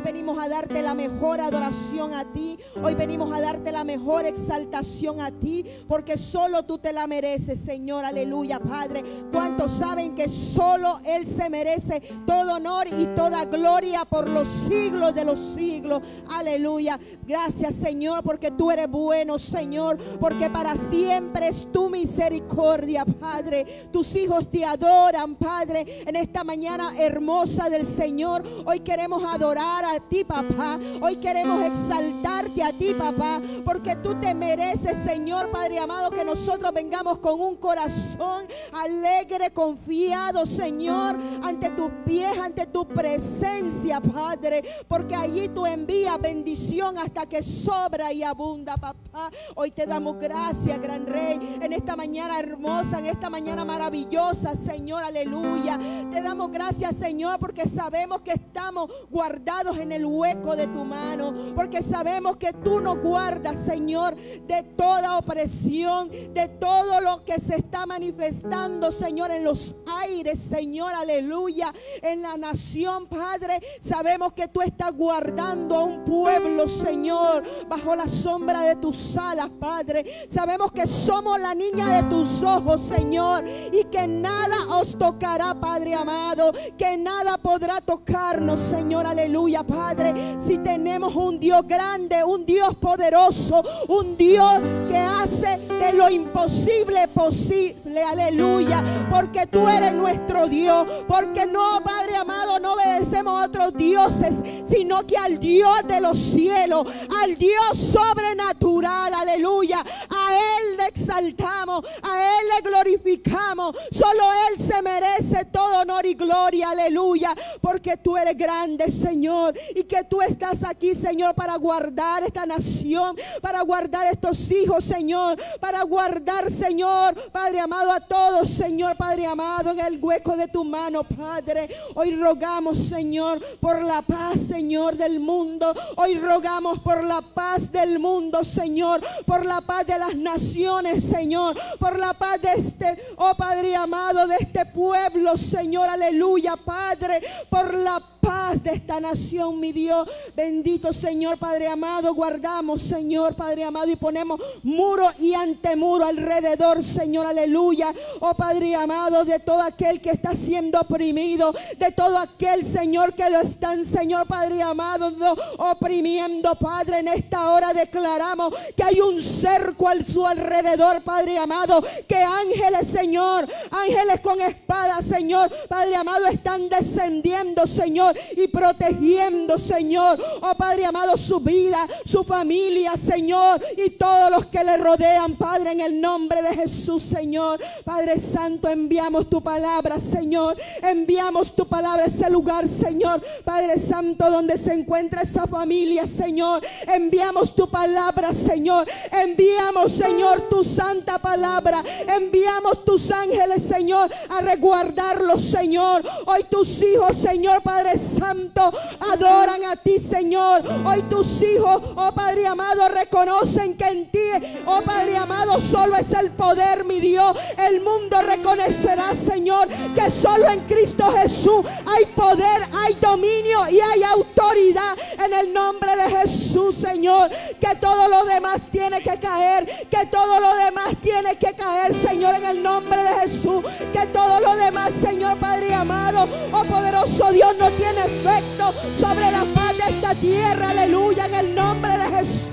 Hoy venimos a darte la mejor adoración a ti. Hoy venimos a darte la mejor exaltación a ti. Porque solo tú te la mereces, Señor. Aleluya, Padre. ¿Cuántos saben que solo Él se merece todo honor y toda gloria por los siglos de los siglos? Aleluya. Gracias, Señor, porque tú eres bueno, Señor. Porque para siempre es tu misericordia, Padre. Tus hijos te adoran, Padre. En esta mañana hermosa del Señor, hoy queremos adorar a ti, papá. Hoy queremos exaltarte a ti, papá, porque tú te mereces, Señor Padre amado, que nosotros vengamos con un corazón alegre, confiado, Señor, ante tus pies, ante tu presencia, Padre, porque allí tú envías bendición hasta que sobra y abunda, papá. Hoy te damos gracias, gran Rey, en esta mañana hermosa, en esta mañana maravillosa, Señor, aleluya. Te damos gracias, Señor, porque sabemos que estamos guardados en el hueco de tu mano, porque sabemos que tú nos guardas, Señor, de toda opresión, de todo lo que se está manifestando, Señor, en los aires, Señor, aleluya, en la nación, Padre. Sabemos que tú estás guardando a un pueblo, Señor, bajo la sombra de tus alas, Padre. Sabemos que somos la niña de tus ojos, Señor, y que nada os tocará, Padre amado, que nada podrá tocarnos, Señor, aleluya, Padre. Si tenemos un Dios grande, un Dios poderoso, un Dios que hace de lo imposible posible, aleluya, porque tú eres nuestro Dios, porque no, Padre amado, no obedecemos a otros dioses, sino que al Dios de los cielos, al Dios sobrenatural, aleluya, a Él le exaltamos, a Él le glorificamos, solo Él se merece todo honor y gloria, aleluya, porque tú eres grande, Señor, y que tú estás aquí, Señor, para guardar esta nación, para guardar estos hijos, Señor, para guardar, Señor, Padre amado, a todos, Señor, Padre amado, en el hueco de tu mano, Padre. Hoy rogamos, Señor, por la paz, Señor, del mundo. Hoy rogamos por la paz del mundo, Señor, por la paz de las naciones, Señor, por la paz de este, oh Padre amado, de este pueblo, Señor, aleluya, Padre, por la paz de esta nación, mi Dios. Bendito Señor, Padre amado, guardamos, Señor, Padre amado, y ponemos muro y antemuro alrededor, Señor, aleluya. Oh Padre amado, de todo aquel que está siendo oprimido, de todo aquel, Señor, que lo están, Señor, Padre amado, oprimiendo, Padre, en esta hora declaramos que hay un cerco al su alrededor, Padre amado, que ángeles, Señor, ángeles con espada, Señor, Padre amado, están descendiendo, Señor, y protegiendo, Señor, oh Padre amado, su vida, su familia, Señor, y todos los que le rodean, Padre, en el nombre de Jesús, Señor. Padre Santo, enviamos tu palabra, Señor. Enviamos tu palabra a ese lugar, Señor. Padre Santo, donde se encuentra esa familia, Señor. Enviamos tu palabra, Señor. Enviamos, Señor, tu santa palabra. Enviamos tus ángeles, Señor, a resguardarlos, Señor. Hoy tus hijos, Señor, Padre Santo, adoran a ti, Señor. Hoy tus hijos, oh Padre amado, reconocen que en ti, oh Padre amado, solo es el poder, mi Dios. El mundo reconocerá, Señor, que solo en Cristo Jesús hay poder, hay dominio y hay autoridad en el nombre de Jesús, Señor. Que todo lo demás tiene que caer, que todo lo demás tiene que caer, Señor, en el nombre de Jesús. Que todo lo demás, Señor Padre amado, oh poderoso Dios, no tiene efecto sobre la paz de esta tierra, aleluya, en el nombre de Jesús.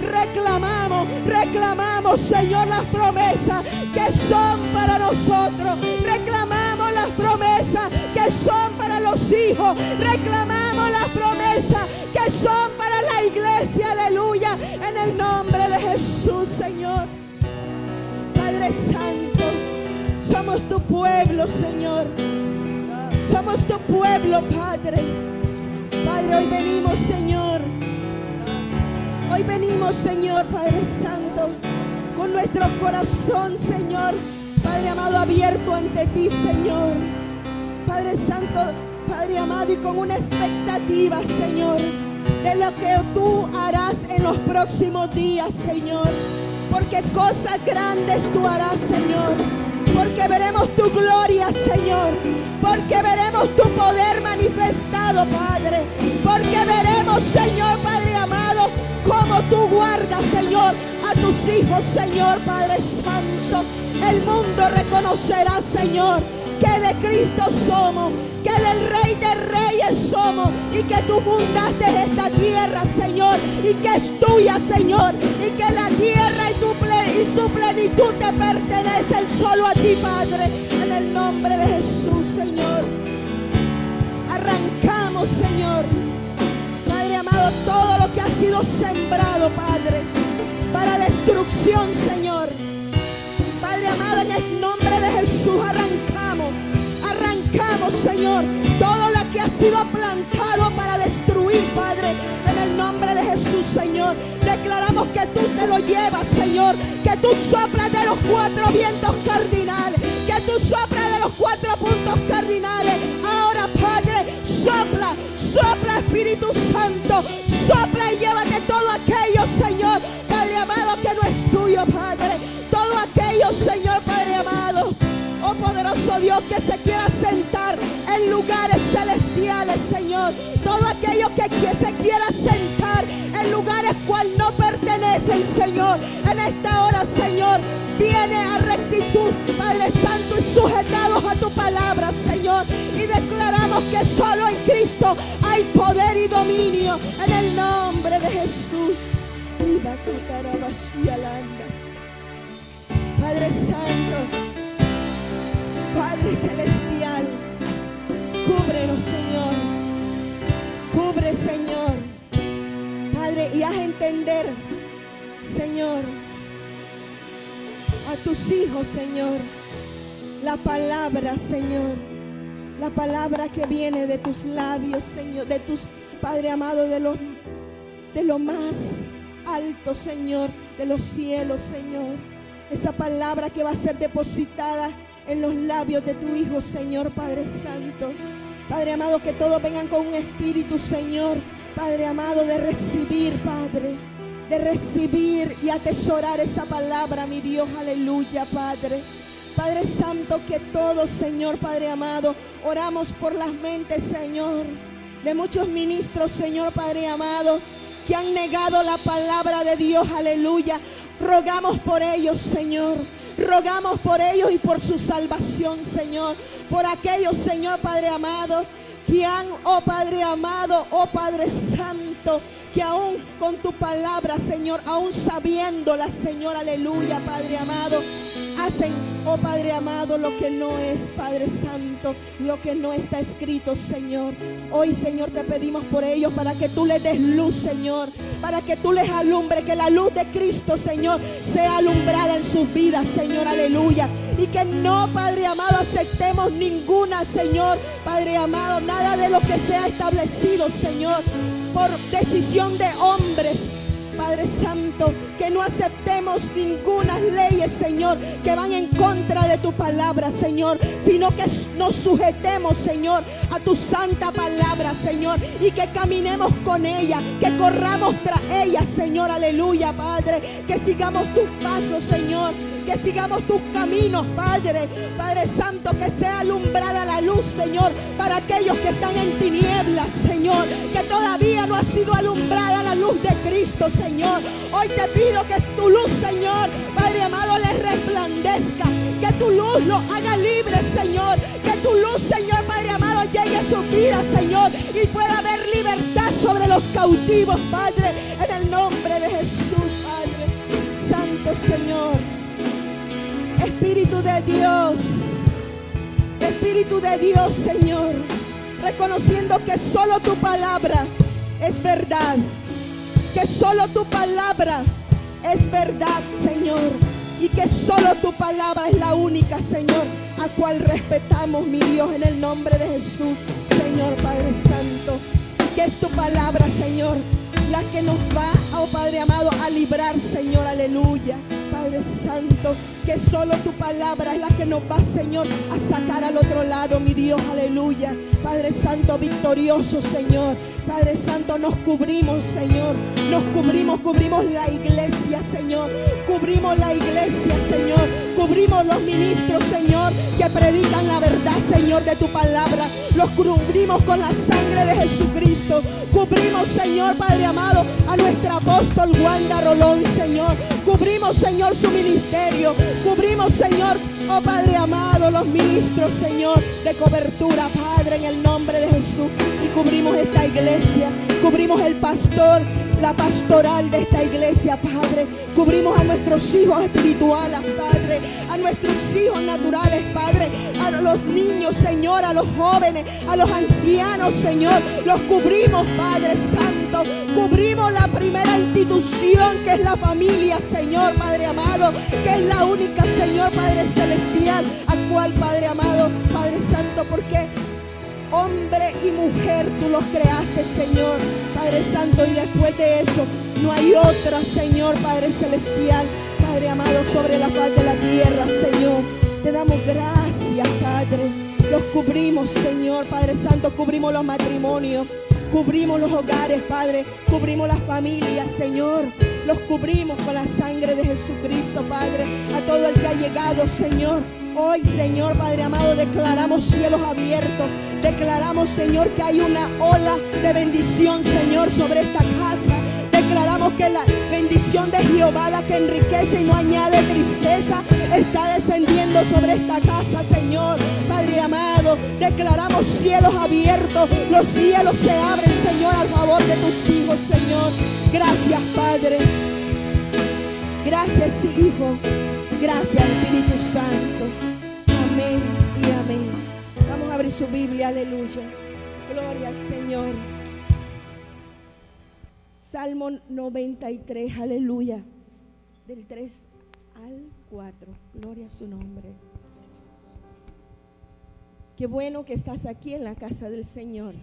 Reclamamos, reclamamos, Señor, las promesas que son para nosotros. Reclamamos las promesas que son para los hijos. Reclamamos las promesas que son para la iglesia, aleluya, en el nombre de Jesús, Señor. Padre Santo, somos tu pueblo, Señor. Somos tu pueblo, Padre. Padre, hoy venimos, Señor. Hoy venimos, Señor, Padre Santo, con nuestro corazón, Señor. Padre amado, abierto ante ti, Señor. Padre Santo, Padre amado, y con una expectativa, Señor, de lo que tú harás en los próximos días, Señor. Porque cosas grandes tú harás, Señor porque veremos tu gloria, Señor, porque veremos tu poder manifestado, Padre, porque veremos, Señor, Padre amado, cómo tú guardas, Señor, a tus hijos, Señor, Padre Santo. El mundo reconocerá, Señor que de Cristo somos, que del Rey de Reyes somos y que tú fundaste esta tierra, Señor, y que es tuya, Señor, y que la tierra y, su plenitud te pertenecen solo a ti, Padre, en el nombre de Jesús, Señor. Arrancamos, Señor, Padre amado, todo lo que ha sido sembrado, Padre, para destrucción, Señor. Padre amado, en el nombre de Jesús arrancamos arrancamos, Señor, todo lo que ha sido plantado para destruir, Padre, en el nombre de Jesús, Señor. Declaramos que tú te lo llevas, Señor, que tú soplas de los cuatro vientos cardinales, que tú soplas de los cuatro puntos cardinales. Ahora, Padre, sopla, sopla, Espíritu Santo, sopla y llévate todo aquello, Señor, Padre amado, que no es tuyo, Padre. Todo aquello, Señor, Padre amado poderoso Dios, que se quiera sentar en lugares celestiales, Señor. Todo aquello que, se quiera sentar en lugares cual no pertenecen, Señor. En esta hora, Señor, viene a rectitud, Padre Santo, y sujetados a tu palabra, Señor. Y declaramos que solo en Cristo hay poder y dominio. En el nombre de Jesús. Padre Santo. Padre Celestial, cúbrenos, Señor. Cubre, Señor. Padre, y haz entender, Señor, a tus hijos, Señor, la palabra, Señor. La palabra que viene de tus labios, Señor, de tus, Padre amado, de los de lo más alto, Señor, de los cielos, Señor. Esa palabra que va a ser depositada en los labios de tu Hijo, Señor Padre Santo. Padre amado, que todos vengan con un espíritu, Señor, Padre amado, de recibir, Padre, de recibir y atesorar esa palabra, mi Dios, aleluya, Padre. Padre Santo, que todos, Señor, Padre amado, oramos por las mentes, Señor, de muchos ministros, Señor, Padre amado, que han negado la palabra de Dios, aleluya. Rogamos por ellos, Señor. Rogamos por ellos y por su salvación, Señor. Por aquellos, Señor Padre amado, que han, oh Padre amado, oh Padre Santo, que aún con tu palabra, Señor, aún sabiéndola, Señor, aleluya, Padre amado, hacen, oh Padre amado, lo que no es, Padre Santo, lo que no está escrito, Señor. Hoy, Señor, te pedimos por ellos para que tú les des luz, Señor, para que tú les alumbres, que la luz de Cristo, Señor, sea alumbrada en sus vidas, Señor, aleluya. Y que no, Padre amado, aceptemos ninguna, Señor, Padre amado, nada de lo que sea establecido, Señor, por decisión de hombres Padre Santo, que no aceptemos ninguna leyes, Señor, que van en contra de tu palabra, Señor, sino que nos sujetemos, Señor, a tu santa palabra, Señor, y que caminemos con ella, que corramos tras ella, Señor, aleluya, Padre, que sigamos tus pasos, Señor que sigamos tus caminos, Padre. Padre Santo, que sea alumbrada la luz, Señor, para aquellos que están en tinieblas, Señor, que todavía no ha sido alumbrada la luz de Cristo, Señor. Hoy te pido que tu luz, Señor, Padre amado, les resplandezca. Que tu luz lo haga libre, Señor. Que tu luz, Señor, Padre amado, llegue a su vida, Señor. Y pueda haber libertad sobre los cautivos, Padre. En el nombre de Jesús, Padre. Santo Señor. Espíritu de Dios, Espíritu de Dios, Señor, reconociendo que solo tu palabra es verdad, que solo tu palabra es verdad, Señor, y que solo tu palabra es la única, Señor, a cual respetamos, mi Dios, en el nombre de Jesús, Señor Padre Santo, que es tu palabra, Señor, la que nos va, oh Padre amado, a librar, Señor, aleluya. Padre Santo, que solo tu palabra es la que nos va, Señor, a sacar al otro lado, mi Dios, aleluya. Padre Santo, victorioso, Señor. Padre Santo, nos cubrimos, Señor. Nos cubrimos, cubrimos la iglesia, Señor. Cubrimos la iglesia, Señor. Cubrimos los ministros, Señor, que predican la verdad, Señor, de tu palabra. Los cubrimos con la sangre de Jesucristo. Cubrimos, Señor Padre amado, a nuestra apóstol Wanda Rolón, Señor. Cubrimos, Señor, su ministerio. Cubrimos, Señor, oh Padre amado, los ministros, Señor, de cobertura, Padre, en el nombre de Jesús. Y cubrimos esta iglesia. Cubrimos el pastor la pastoral de esta iglesia, Padre. Cubrimos a nuestros hijos espirituales, Padre. A nuestros hijos naturales, Padre. A los niños, Señor. A los jóvenes, a los ancianos, Señor. Los cubrimos, Padre Santo. Cubrimos la primera institución que es la familia, Señor, Padre amado. Que es la única, Señor, Padre celestial. A cual, Padre amado, Padre Santo, porque hombre y mujer tú los creaste, Señor, Padre Santo, y después de eso no hay otra, Señor, Padre Celestial, Padre amado, sobre la faz de la tierra, Señor. Te damos gracias, Padre. Los cubrimos, Señor, Padre Santo, cubrimos los matrimonios, cubrimos los hogares, Padre, cubrimos las familias, Señor. Los cubrimos con la sangre de Jesucristo, Padre, a todo el que ha llegado, Señor. Hoy, Señor Padre amado, declaramos cielos abiertos. Declaramos, Señor, que hay una ola de bendición, Señor, sobre esta casa. Que la bendición de Jehová, la que enriquece y no añade tristeza, está descendiendo sobre esta casa, Señor. Padre amado, declaramos cielos abiertos. Los cielos se abren, Señor, al favor de tus hijos, Señor. Gracias, Padre. Gracias, Hijo. Gracias, Espíritu Santo. Amén y amén. Vamos a abrir su Biblia, aleluya. Gloria al Señor. Salmo 93, aleluya. Del 3 al 4. Gloria a su nombre. Qué bueno que estás aquí en la casa del Señor.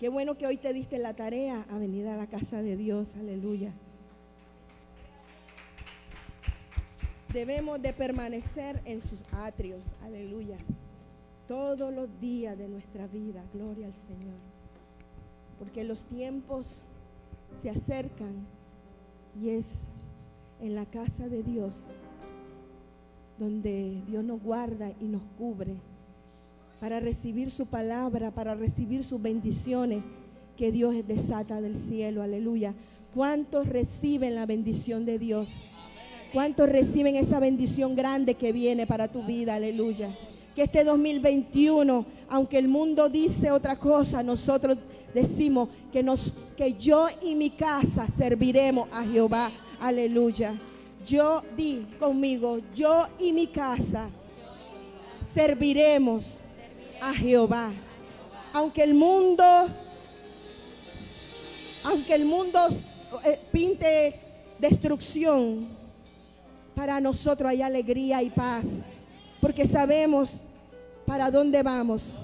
Qué bueno que hoy te diste la tarea a venir a la casa de Dios. Aleluya. debemos de permanecer en sus atrios, aleluya, todos los días de nuestra vida, gloria al Señor. Porque los tiempos se acercan y es en la casa de Dios donde Dios nos guarda y nos cubre para recibir su palabra, para recibir sus bendiciones que Dios desata del cielo, aleluya. ¿Cuántos reciben la bendición de Dios? ¿Cuántos reciben esa bendición grande que viene para tu vida? Aleluya. Que este 2021, aunque el mundo dice otra cosa, nosotros decimos que, nos, que yo y mi casa serviremos a Jehová. Aleluya. Yo di conmigo, yo y mi casa serviremos a Jehová. Aunque el mundo, aunque el mundo eh, pinte destrucción, para nosotros hay alegría y paz, porque sabemos para dónde vamos,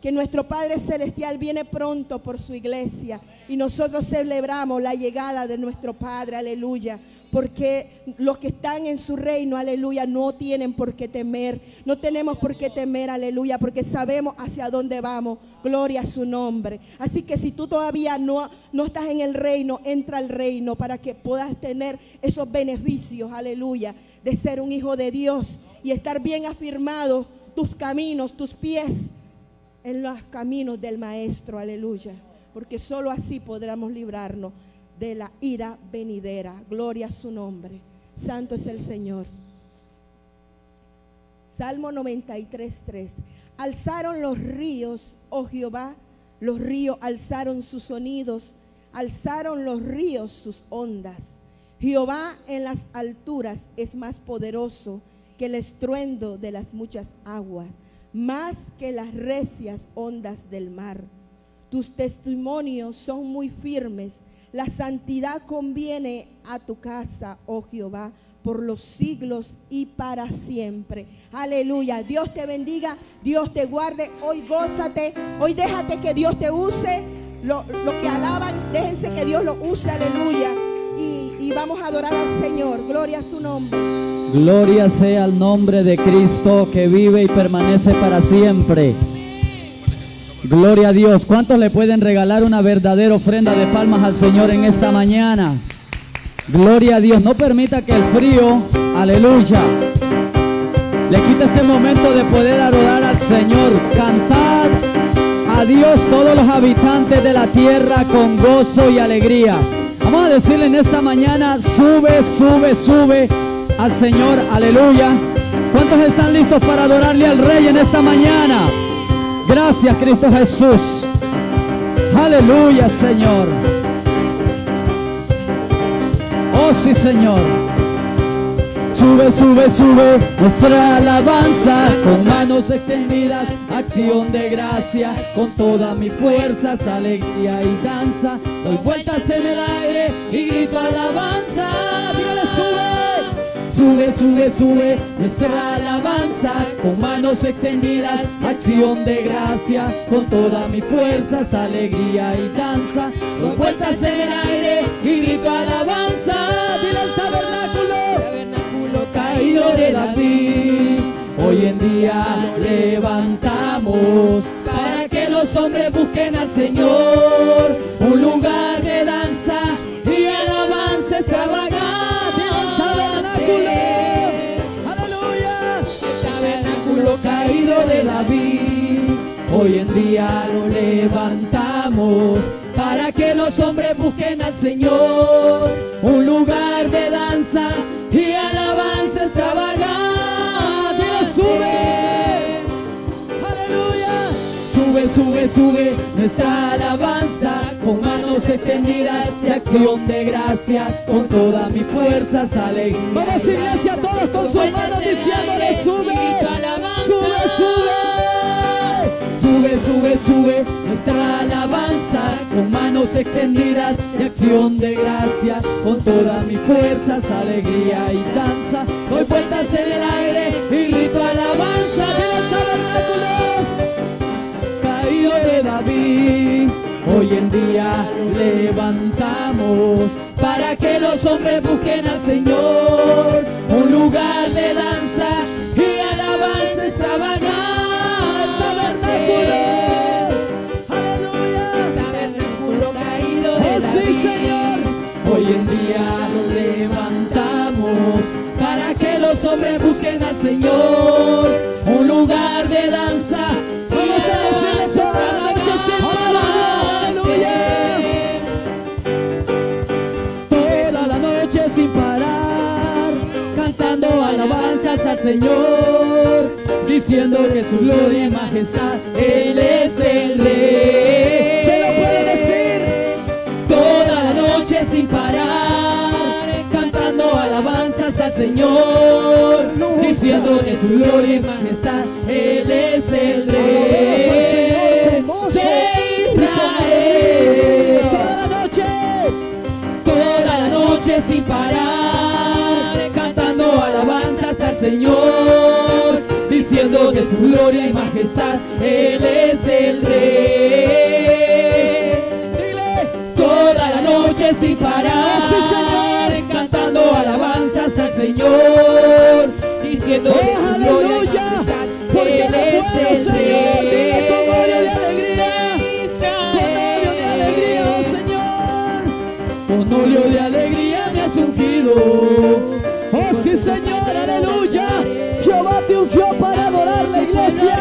que nuestro Padre Celestial viene pronto por su iglesia y nosotros celebramos la llegada de nuestro Padre, aleluya, porque los que están en su reino, aleluya, no tienen por qué temer, no tenemos por qué temer, aleluya, porque sabemos hacia dónde vamos, gloria a su nombre. Así que si tú todavía no, no estás en el reino, entra al reino para que puedas tener esos beneficios, aleluya, de ser un hijo de Dios y estar bien afirmado tus caminos, tus pies en los caminos del Maestro, aleluya, porque solo así podremos librarnos de la ira venidera. Gloria a su nombre. Santo es el Señor. Salmo 93, 3. Alzaron los ríos, oh Jehová, los ríos alzaron sus sonidos, alzaron los ríos sus ondas. Jehová en las alturas es más poderoso que el estruendo de las muchas aguas, más que las recias ondas del mar. Tus testimonios son muy firmes la santidad conviene a tu casa, oh Jehová, por los siglos y para siempre. Aleluya. Dios te bendiga, Dios te guarde. Hoy gózate, hoy déjate que Dios te use. Lo, que alaban, déjense que Dios lo use. Aleluya. Vamos a adorar al Señor. Gloria a tu nombre. Gloria sea al nombre de Cristo que vive y permanece para siempre. Gloria a Dios. ¿Cuántos le pueden regalar una verdadera ofrenda de palmas al Señor en esta mañana? Gloria a Dios. No permita que el frío, aleluya, le quita este momento de poder adorar al Señor. Cantad a Dios todos los habitantes de la tierra con gozo y alegría. Vamos a decirle en esta mañana, sube, sube, sube al Señor, aleluya. ¿Cuántos están listos para adorarle al Rey en esta mañana? Gracias Cristo Jesús. Aleluya Señor. Oh sí Señor. Sube, sube, sube nuestra alabanza con manos extendidas, acción de gracias, con todas mis fuerzas, alegría y danza. Doy vueltas en el aire y grito alabanza. Dígale, sube. Sube, sube, sube nuestra alabanza con manos extendidas, acción de gracia, con todas mis fuerzas, alegría y danza. Doy vueltas en el aire y grito alabanza. De David. Hoy en día levantamos para que los hombres busquen al Señor, un lugar de danza y alabanza extravagante. Aleluya, tabernáculo caído de David. Hoy en día lo levantamos para que los hombres busquen al Señor, un lugar de danza Sube, nuestra alabanza con manos extendidas y acción de gracias con todas mis fuerzas, alegría. Vamos iglesia, todos con sus manos diciéndole sube, sube, sube. Sube, sube, sube nuestra alabanza con manos extendidas y acción de gracia con todas mis fuerzas, alegría y danza. Doy vueltas en el aire de David. Hoy en día levantamos para que los hombres busquen al Señor un lugar de danza y alabanza extravagante. Tabernáculo, aleluya, tabernáculo caído de oh, sí, Señor. Hoy en día levantamos para que los hombres busquen al Señor Señor, diciendo que su gloria y majestad, Él es el Rey. ¿Quién lo puede decir? Toda la noche sin parar, cantando alabanzas al Señor, diciendo que su gloria y majestad, Él es el Rey de Israel. Toda la noche, toda la noche sin parar, Señor, diciendo de su gloria y majestad, Él es el Rey. Dile, toda la noche sin parar, cantando alabanzas al Señor, diciendo de su gloria y majestad, Él es el Rey. Con óleo de alegría, con de alegría, Señor, con de alegría me has ungido. Oh sí, Señor, aleluya. Te ungió para adorar la iglesia.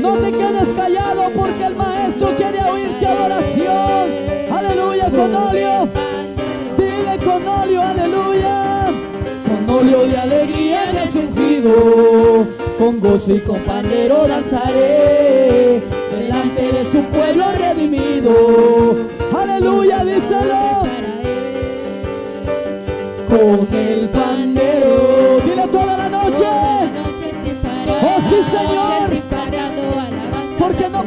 No te quedes callado porque el maestro quiere oírte adoración. Aleluya, con óleo. Dile con óleo, aleluya. Con óleo de alegría me has ungido. Con gozo y con pandero danzaré. Delante de su pueblo redimido. Aleluya, díselo. Con el pandero.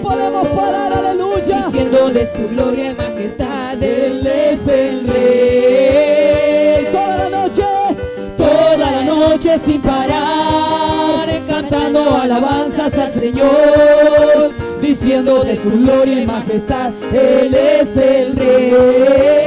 Podemos parar, aleluya. Diciendo de su gloria y majestad, Él es el rey. Toda la noche, toda la noche sin parar, cantando alabanzas al Señor, diciendo de su gloria y majestad, Él es el rey.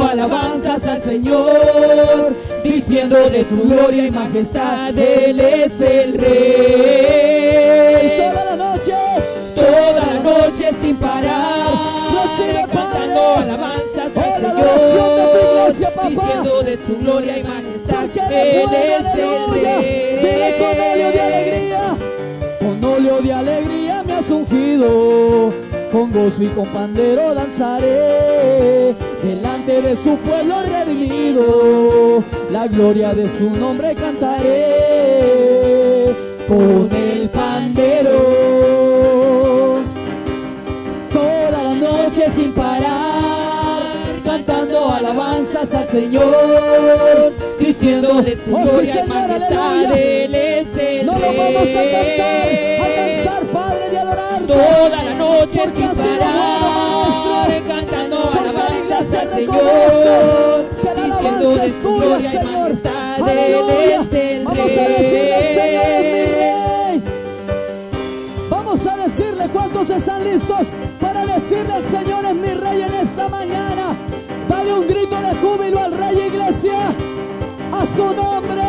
Alabanzas al Señor, diciendo de su gloria y majestad, Él es el Rey. Toda la noche, toda la noche sin parar, Recibe, cantando alabanzas al Señor, diciendo de su gloria y majestad. Él es el aleluya. Dile con óleo de Rey. alegría. Con óleo de alegría me has ungido. Con gozo y con pandero danzaré. Delante de su pueblo redimido. La gloria de su nombre cantaré. Con el pandero toda la noche sin parar, cantando alabanzas al Señor, diciendo de su oh sí gloria y Señor, majestad. aleluya. Él es el No lo vamos a cantar, a cansar, Padre, de adorarte. Toda la noche Porque sin parar, al Señor, diciendo de su gloria y majestad. Él Aleluya. es el Vamos a decirle, Señor mi rey. Vamos a decirle cuántos están listos para decirle al Señor es mi rey en esta mañana. Dale un grito de júbilo al rey iglesia. A su nombre,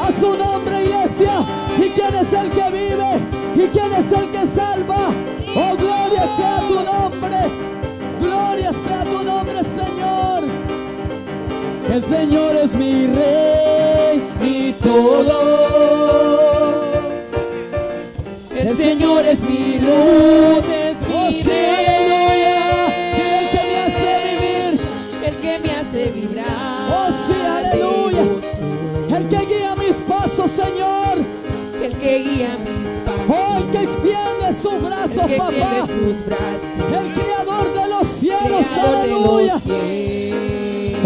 a su nombre iglesia. ¿Y quién es el que vive? ¿Y quién es el que salva? Oh, gloria sea tu nombre. El Señor es mi rey y todo. El Señor es mi luz, es mi oh aleluya, el que me hace vivir, el que me hace vibrar. oh sí, aleluya, el que guía mis pasos, Señor, el que guía mis pasos, oh el que extiende sus el brazos, que papá, sus brazos, el creador de los cielos, creador de aleluya, los cielos.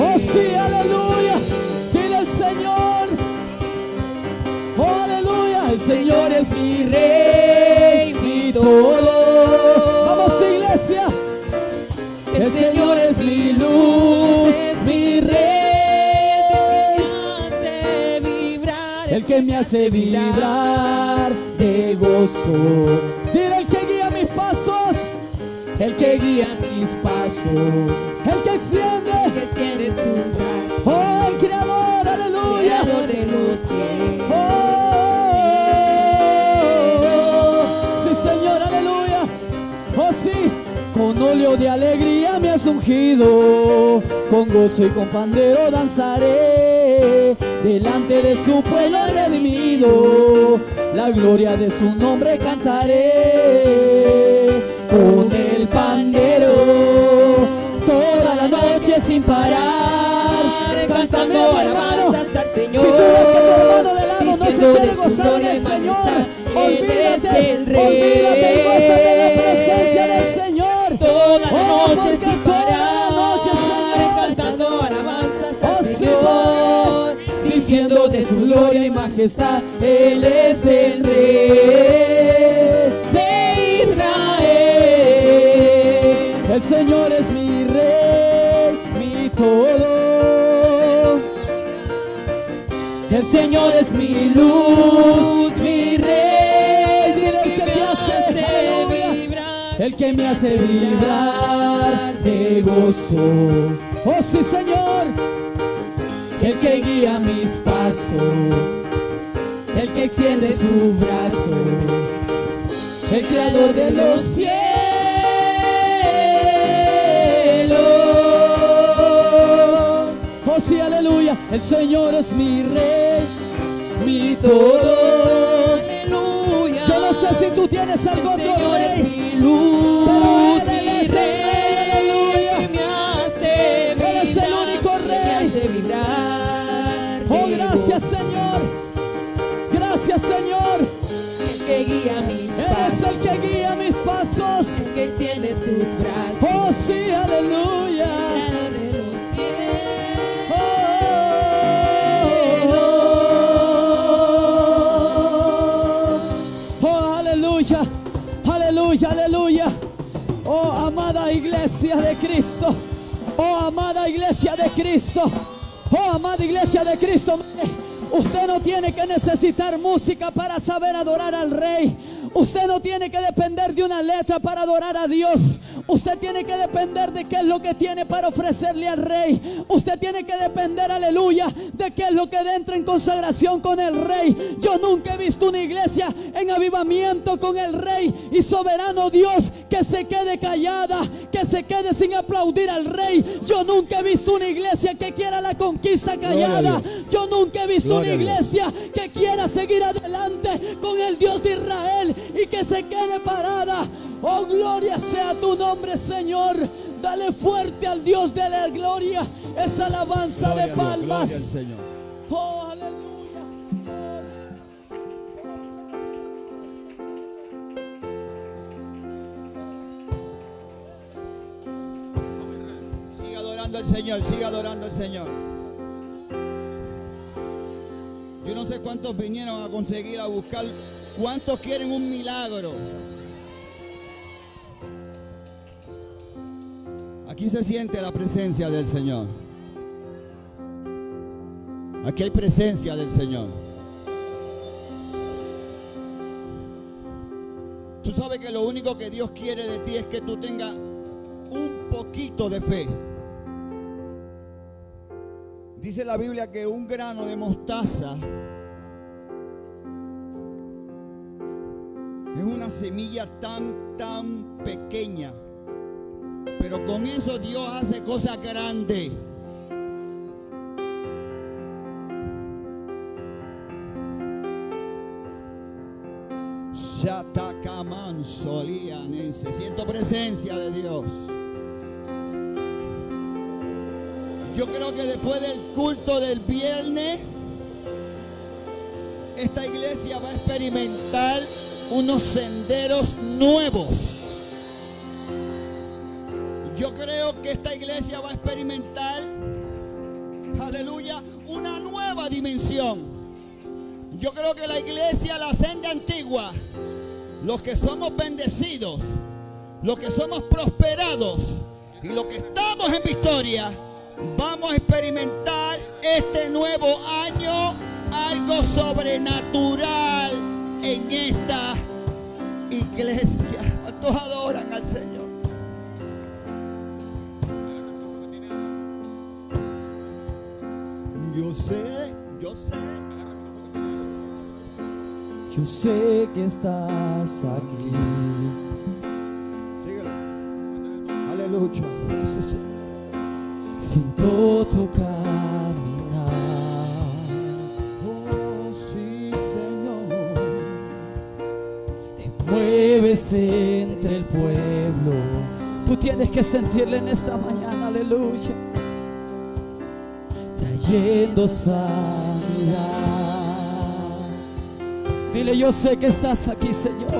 Oh sí, aleluya, dile al Señor, oh aleluya, el Señor es mi rey, mi todo, vamos iglesia. El Señor es mi luz, mi rey, hace vibrar, el que me hace vibrar de gozo. Dile el que guía mis pasos, el que guía mis pasos, óleo de alegría me has ungido, con gozo y con pandero danzaré, delante de su pueblo redimido, la gloria de su nombre cantaré, con el pandero, toda la noche sin parar, hermano, alabanzas al Señor. si tú ves que tu hermano de lado no se quiere gozar en el Señor, olvídate, olvídate y gózate Toda la Oh, noche sin toda la parar, noche, Señor. cantando alabanzas Oh, al sí, Señor, diciendo de su gloria y majestad, Él es el Rey de Israel. El Señor es mi Rey, mi todo. El Señor es mi luz, me hace vibrar de gozo. Oh sí, Señor, el que guía mis pasos, el que extiende sus brazos, el creador de los cielos. Oh sí, aleluya, el Señor es mi rey, mi todo. Tú tienes algo otro es rey. Pero Él mi es el rey, aleluya. que me hace Él es el vibrar, único que me rey. hace vibrar Oh, gracias. Señor. Gracias Señor. el que guía mis pasos, el que guía mis pasos. el que extiende sus brazos, Oh sí, aleluya. Iglesia de Cristo. Oh, amada iglesia de Cristo. Oh, amada iglesia de Cristo. Usted no tiene que necesitar música para saber adorar al Rey. Usted no tiene que depender de una letra para adorar a Dios. Usted tiene que depender de qué es lo que tiene para ofrecerle al rey. Usted tiene que depender, aleluya, de qué es lo que entra en consagración con el rey. Yo nunca he visto una iglesia en avivamiento con el rey y soberano Dios que se quede callada, que se quede sin aplaudir al rey. Yo nunca he visto una iglesia que quiera la conquista callada. Yo nunca he visto Gloria una iglesia que quiera seguir adelante con el Dios de Israel y que se quede parada. Oh, gloria sea tu nombre, Señor. Dale fuerte al Dios de la gloria esa alabanza Gloria de Dios, palmas. Señor. Oh, aleluya, Señor. Siga adorando al Señor, siga adorando al Señor. Yo no sé cuántos vinieron a conseguir a buscar, cuántos quieren un milagro. Aquí se siente la presencia del Señor. Aquí hay presencia del Señor. Tú sabes que lo único que Dios quiere de ti es que tú tengas un poquito de fe. Dice la Biblia que un grano de mostaza es una semilla tan, tan pequeña. Pero con eso Dios hace cosas grandes. Shatakaman Solianense. Siento presencia de Dios. Yo creo que después del culto del viernes, esta iglesia va a experimentar unos senderos nuevos. Yo creo que esta iglesia va a experimentar, aleluya, una nueva dimensión. Yo creo que la iglesia, la senda antigua, los que somos bendecidos, los que somos prosperados y los que estamos en victoria, vamos a experimentar este nuevo año algo sobrenatural en esta iglesia. ¿Cuántos adoran al Señor? Yo sé, yo sé. Yo sé que estás aquí. Síguelo. Aleluya. Siento tu caminar. Oh, sí, Señor. Mueves entre el pueblo. Tú tienes que sentirle en esta mañana, aleluya. Trayendo sanidad. Dile, yo sé que estás aquí, Señor.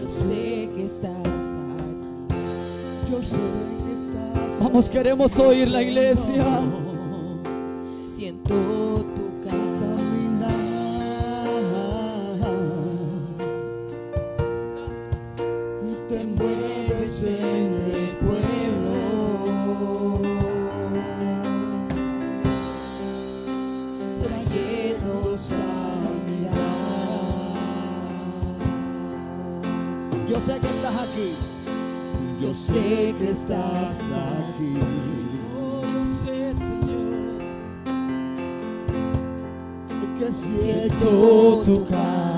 Yo sé que estás aquí. Yo sé que estás. Vamos, queremos oír la iglesia. Siento aquí. Yo sé que estás aquí. Oh, yo sé, Señor. Que Siento siento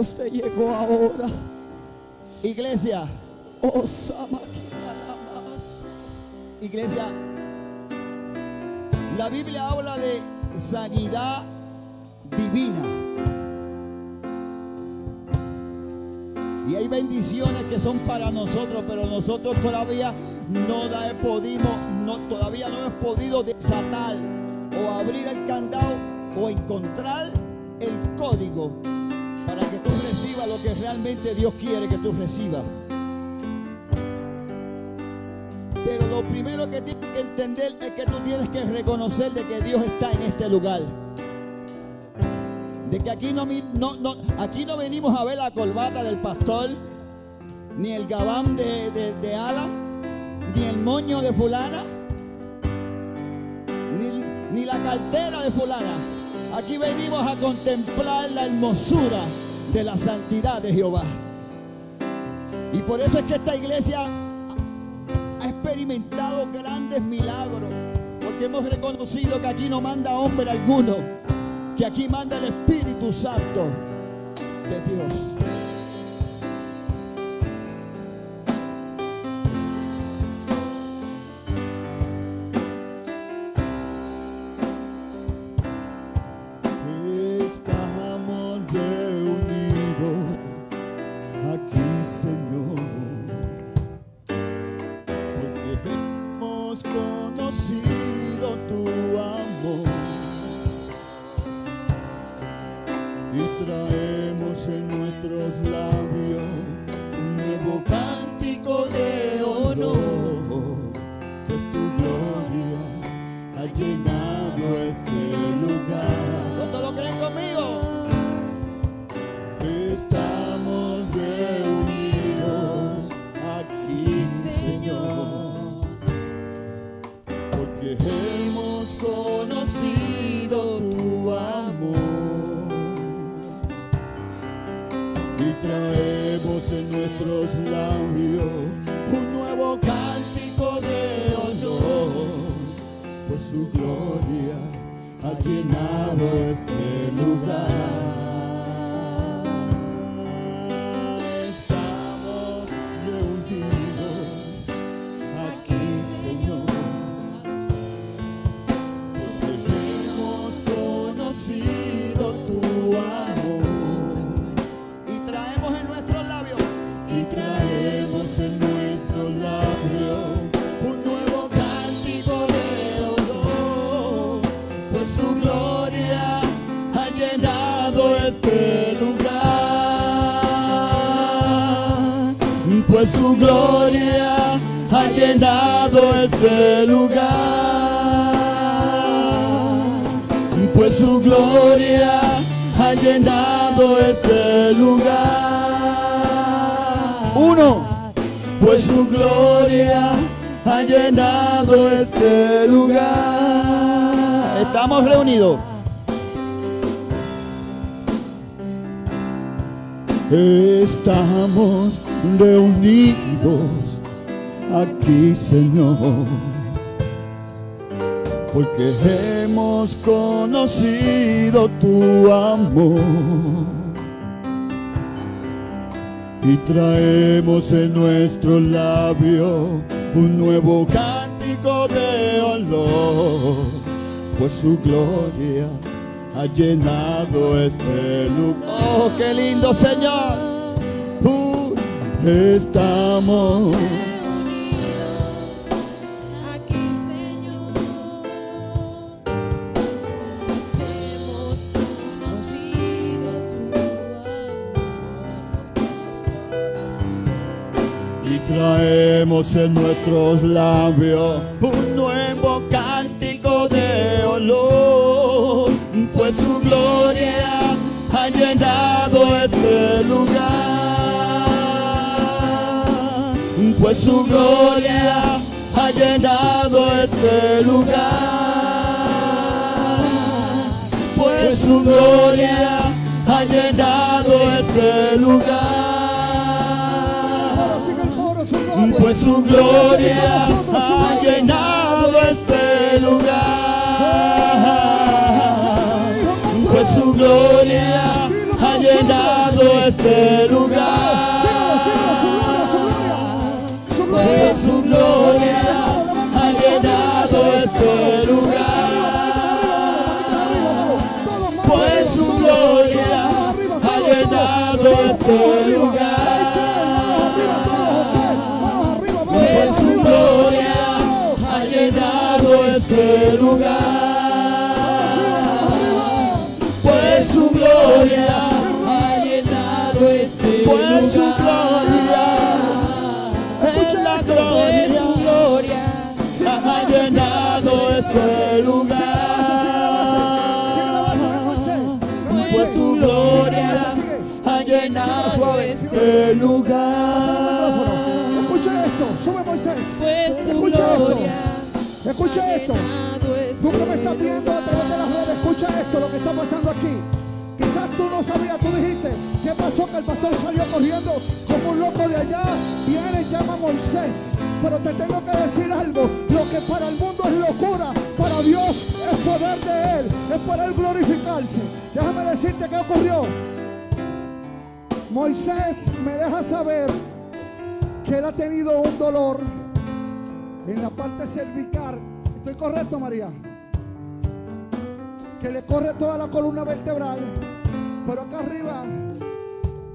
qué usted llegó ahora. Iglesia, Oh, iglesia. La Biblia habla de sanidad divina. Y hay bendiciones que son para nosotros, pero nosotros todavía no da- pudimos, no, todavía no hemos podido desatar o abrir el candado o encontrar el código lo que realmente Dios quiere que tú recibas. Pero lo primero que tienes que entender es que tú tienes que reconocer de que Dios está en este lugar. De que aquí no, aquí no venimos a ver la corbata del pastor, ni el gabán de, de, de ni el moño de fulana, ni, ni la cartera de fulana. Aquí venimos a contemplar la hermosura de la santidad de Jehová. Y por eso es que esta iglesia ha experimentado grandes milagros, porque hemos reconocido que aquí no manda hombre alguno, que aquí manda el Espíritu Santo de Dios. Porque hemos conocido tu amor y traemos en nuestros labios un nuevo cántico de honor, pues su gloria ha llenado este lugar. Oh, qué lindo Señor. Uh, estamos en nuestros labios un nuevo cántico de olor, pues su gloria ha llenado este lugar, pues su gloria ha llenado este lugar, pues su gloria ha llenado este lugar. Pues su gloria ha llenado este lugar. Pues su gloria ha llenado este lugar. Pues su gloria ha llenado este lugar. Pues su gloria ha llenado este lugar. Llenado este lugar. Escucha ha esto. Tú que me estás viendo a través de las redes, escucha esto, lo que está pasando aquí. Quizás tú no sabías, tú dijiste, ¿qué pasó? Que el pastor salió corriendo como un loco de allá le llama a Moisés. Pero te tengo que decir algo, lo que para el mundo es locura, para Dios es poder de Él, es para Él glorificarse. Déjame decirte qué ocurrió. Moisés me deja saber que él ha tenido un dolor en la parte cervical. ¿Estoy correcto, María? Que le corre toda la columna vertebral. Pero acá arriba,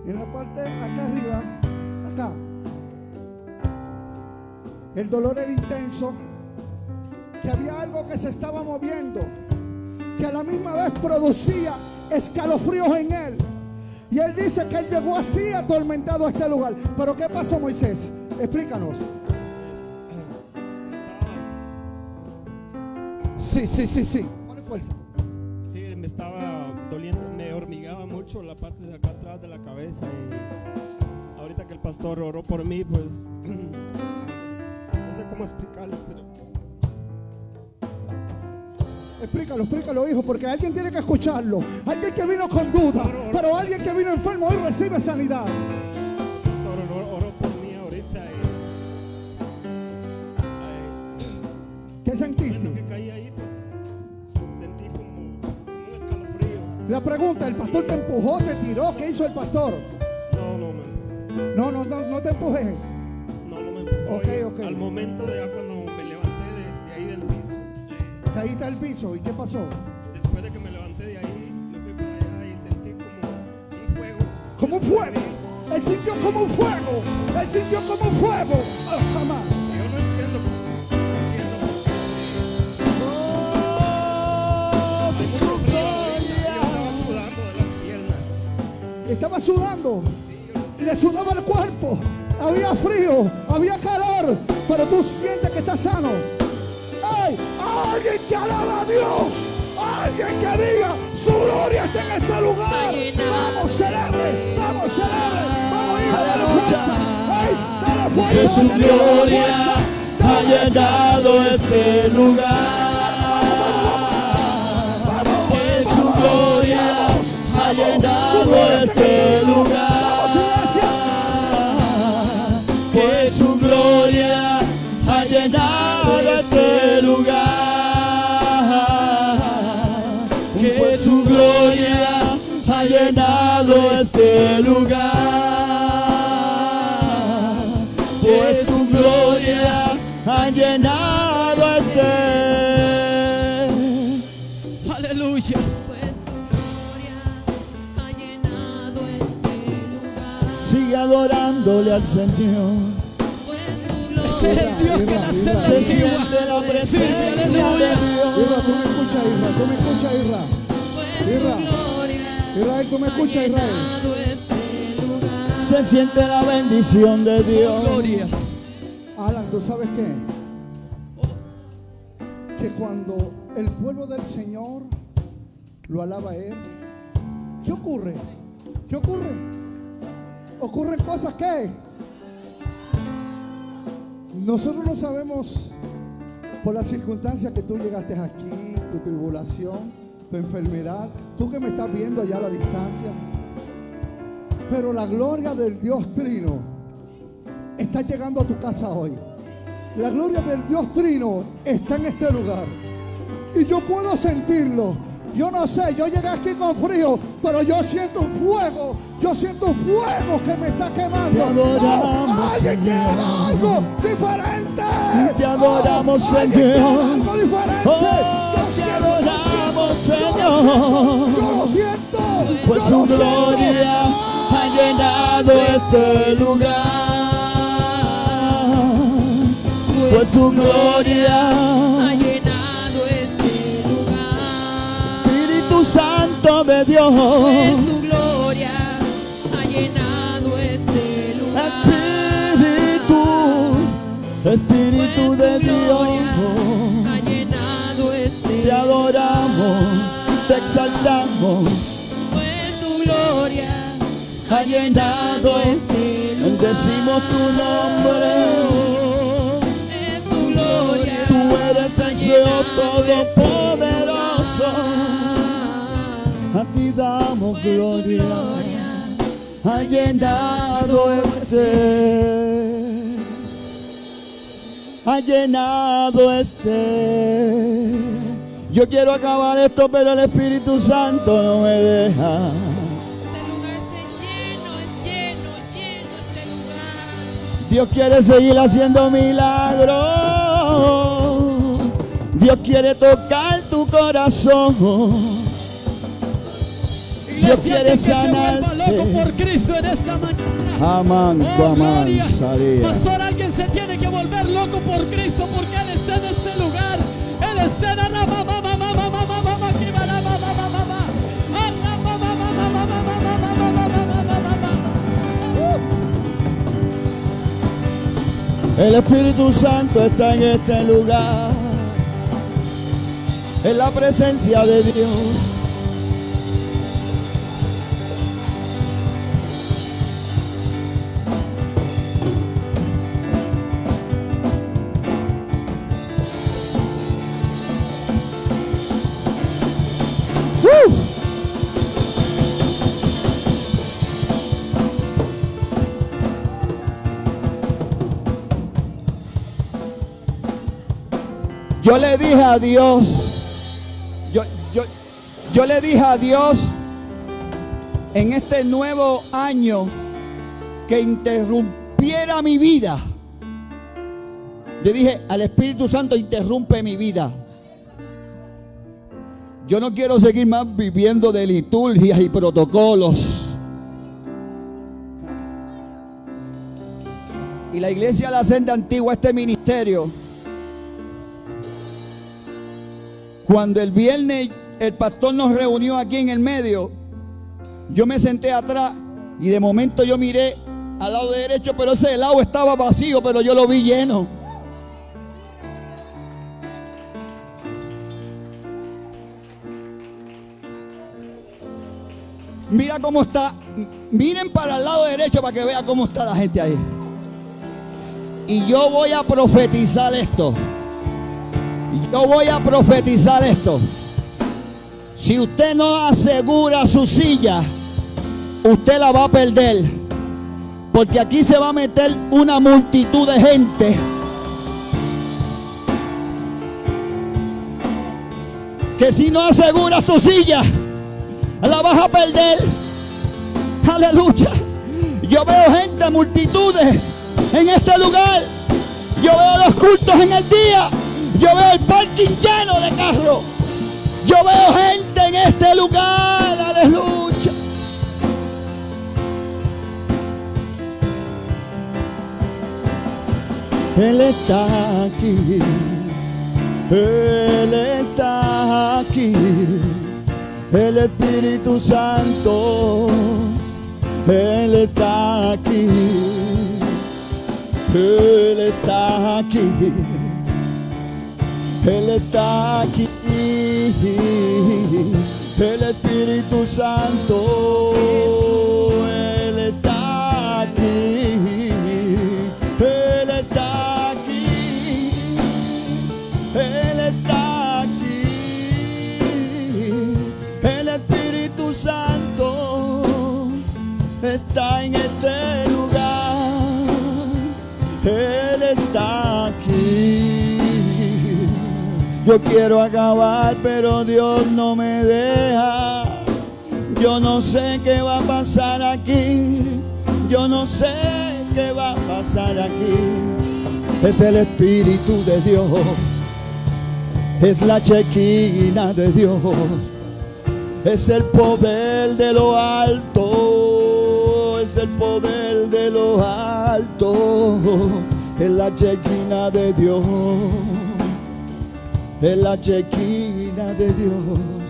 en la parte acá arriba, acá, el dolor era intenso. Que había algo que se estaba moviendo. Que a la misma vez producía escalofríos en él. Y él dice que él llegó así atormentado a este lugar. Pero ¿qué pasó, Moisés? Explícanos. Sí, sí, sí, sí. Pone fuerza. Sí, me estaba doliendo, me hormigaba mucho la parte de acá atrás de la cabeza y ahorita que el pastor oró por mí, pues no sé cómo explicarlo, pero Explícalo, explícalo, hijo, porque alguien tiene que escucharlo. Alguien que vino con duda, pero alguien que vino enfermo hoy recibe sanidad. La pregunta, ¿el pastor te empujó, te tiró? ¿Qué hizo el pastor? No, no, me, No, no, no, no te empujé. no, no me empujó. Ok, Y ok. Al momento de ya cuando me levanté de, de ahí del piso, eh, Caíste al piso. ¿Y qué pasó? después de que me levanté de ahí, me fui para allá y sentí como un fuego. Como un fuego. Él sintió como un fuego. Él sintió como un fuego. Oh, jamás. Estaba sudando. Le sudaba el cuerpo. Había frío. Había calor. Pero tú sientes que estás sano. ¡Ay! ¡Alguien que alaba a Dios! ¡Alguien que diga su gloria está en este lugar! ¡Vamos, celebre! ¡Vamos, celebre! ¡Vamos, hijo, dale Aleluya. fuerza! ¡Ay! ¡Dale Que fuerza! su dale gloria ha llenado este lugar. Llenado este lugar. Que su gloria ha llenado este lugar. Que su gloria ha llenado este lugar. Dios que nace Se siente la presencia de Dios. tú me escuchas, Isra. Tú me escuchas, tu gloria Israel, tú me escuchas, ha Israel. Se siente la bendición de Dios. Gloria. Alan, ¿tú sabes qué? Que cuando el pueblo del Señor lo alaba a Él, ¿qué ocurre? ¿Qué ocurre? Ocurren cosas que nosotros no sabemos por las circunstancias que tú llegaste aquí, tu tribulación, tu enfermedad, tú que me estás viendo allá a la distancia. Pero la gloria del Dios Trino está llegando a tu casa hoy. La gloria del Dios Trino está en este lugar. Y yo puedo sentirlo. Yo no sé, yo llegué aquí con frío, pero yo siento un fuego. Yo siento un fuego que me está quemando. Te adoramos, Oh, Señor. algo diferente. Te adoramos, Oh, Señor. algo diferente. Oh, te siento, adoramos, Señor. Yo lo siento. Pues yo su siento. gloria ha llenado este lugar. Pues su gloria, Ha llenado de Dios. Pues tu gloria ha llenado este lugar. Espíritu, Espíritu de Dios. Ha llenado este Te adoramos, te exaltamos. Pues tu gloria Ha llenado, este lugar. decimos tu nombre. Es tu gloria. Tú eres el Señor Todopoderoso. A ti damos gloria. Ha llenado este. Ha llenado este. Yo quiero acabar esto, pero el Espíritu Santo no me deja. Dios quiere seguir haciendo milagros. Dios quiere tocar tu corazón. Dios quiere sanarte. loco por Cristo en esta mañana. Amán, oh, amán, Pastor, alguien se tiene que volver loco por Cristo porque Él está en este lugar. Él está en El Espíritu Santo está en este lugar, en la presencia de Dios. Yo le dije a Dios, yo, yo, yo le dije a Dios en este nuevo año que interrumpiera mi vida. Le dije al Espíritu Santo, interrumpe mi vida. Yo no quiero seguir más viviendo de liturgias y protocolos. Y la iglesia La Senda Antigua, este ministerio, cuando el viernes el pastor nos reunió aquí en el medio, yo me senté atrás y de momento yo miré al lado derecho, pero ese lado estaba vacío, pero yo lo vi lleno. Mira cómo está. Miren para el lado derecho para que vea cómo está la gente ahí. Y yo voy a profetizar esto. Yo voy a profetizar esto. Si usted no asegura su silla, usted la va a perder. Porque aquí se va a meter una multitud de gente. Que si no aseguras tu silla, la vas a perder. Aleluya. Yo veo gente, multitudes en este lugar. Yo veo los cultos en el día. Yo veo el parking lleno de carros. Yo veo gente en este lugar. Aleluya. Él está aquí. Él está aquí. El Espíritu Santo, Él está aquí. Él está aquí. Él está aquí. El Espíritu Santo, Yo quiero acabar, pero Dios no me deja. Yo no sé qué va a pasar aquí. Yo no sé qué va a pasar aquí. Es el Espíritu de Dios. Es la chequina de Dios. Es el poder de lo alto. Es el poder de lo alto. Es la chequina de Dios. Es la chequina de Dios.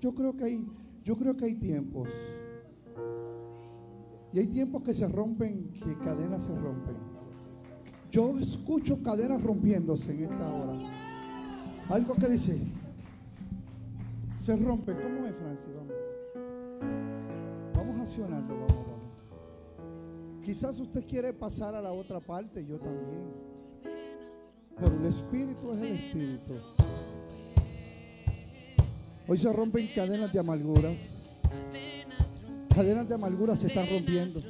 Yo- creo que hay, yo creo que hay tiempos. Y hay tiempos que se rompen, que cadenas se rompen. Yo escucho cadenas rompiéndose en esta hora. Algo que dice, se rompe. ¿Cómo es, Francis? Vamos. Vamos accionando, vamos, vamos. Quizás usted quiere pasar a la otra parte, yo también. Pero el espíritu es el espíritu. Hoy se rompen cadenas de amarguras. Cadenas de amargura se están rompiendo.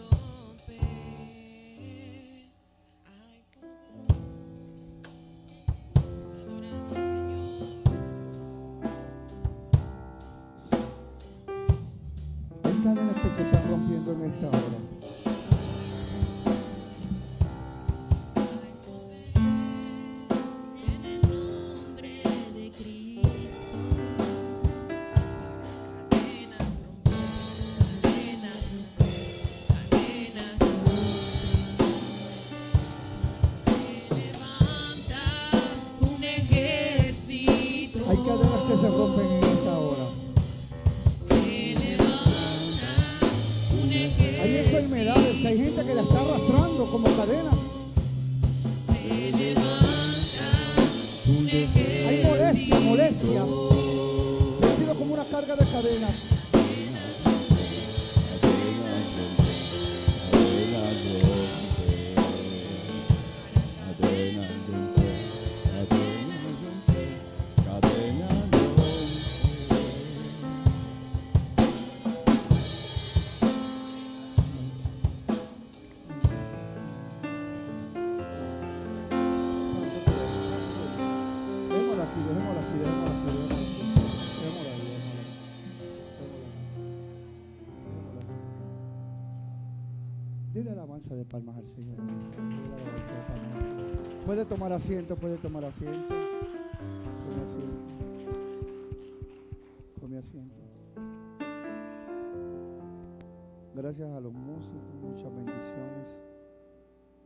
Alabanza de palmas al Señor. Puede tomar asiento, puede tomar asiento. Tome asiento. Gracias a los músicos, muchas bendiciones.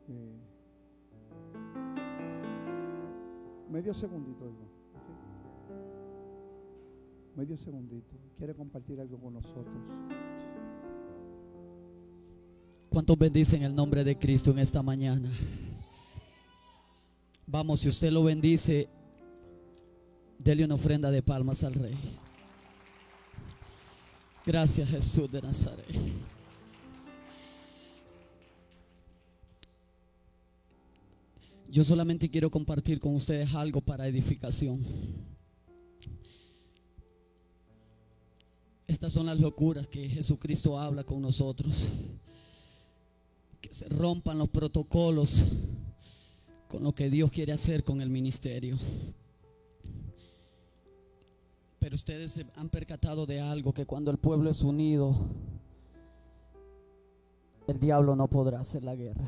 Eh, medio segundito. ¿ok? Medio segundito. ¿Quiere compartir algo con nosotros? ¿Cuántos bendicen el nombre de Cristo en esta mañana? Vamos, si usted lo bendice, dele una ofrenda de palmas al Rey. Gracias Jesús de Nazaret. Yo solamente quiero compartir con ustedes algo para edificación. Estas son las locuras que Jesucristo habla con nosotros se rompan los protocolos con lo que Dios quiere hacer con el ministerio. Pero ustedes se han percatado de algo, que cuando el pueblo es unido, el diablo no podrá hacer la guerra.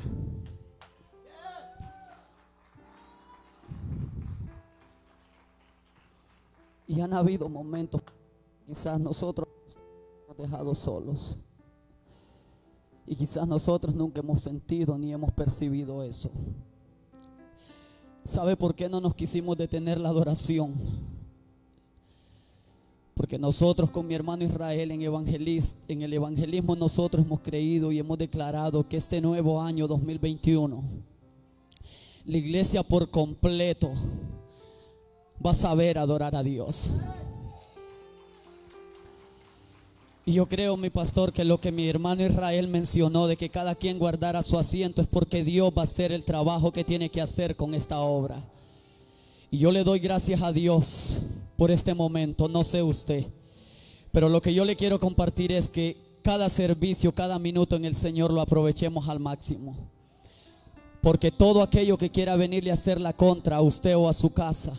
Y han habido momentos, quizás nosotros nos hemos dejado solos. Y quizás nosotros nunca hemos sentido ni hemos percibido eso. ¿Sabe por qué no nos quisimos detener la adoración? Porque nosotros con mi hermano Israel en, en el evangelismo nosotros hemos creído y hemos declarado que este nuevo año 2021 la iglesia por completo va a saber adorar a Dios. Y yo creo, mi pastor, que lo que mi hermano Israel mencionó de que cada quien guardara su asiento es porque Dios va a hacer el trabajo que tiene que hacer con esta obra. Y yo le doy gracias a Dios por este momento, no sé usted. Pero lo que yo le quiero compartir es que cada servicio, cada minuto en el Señor lo aprovechemos al máximo. Porque todo aquello que quiera venirle a hacer la contra a usted o a su casa,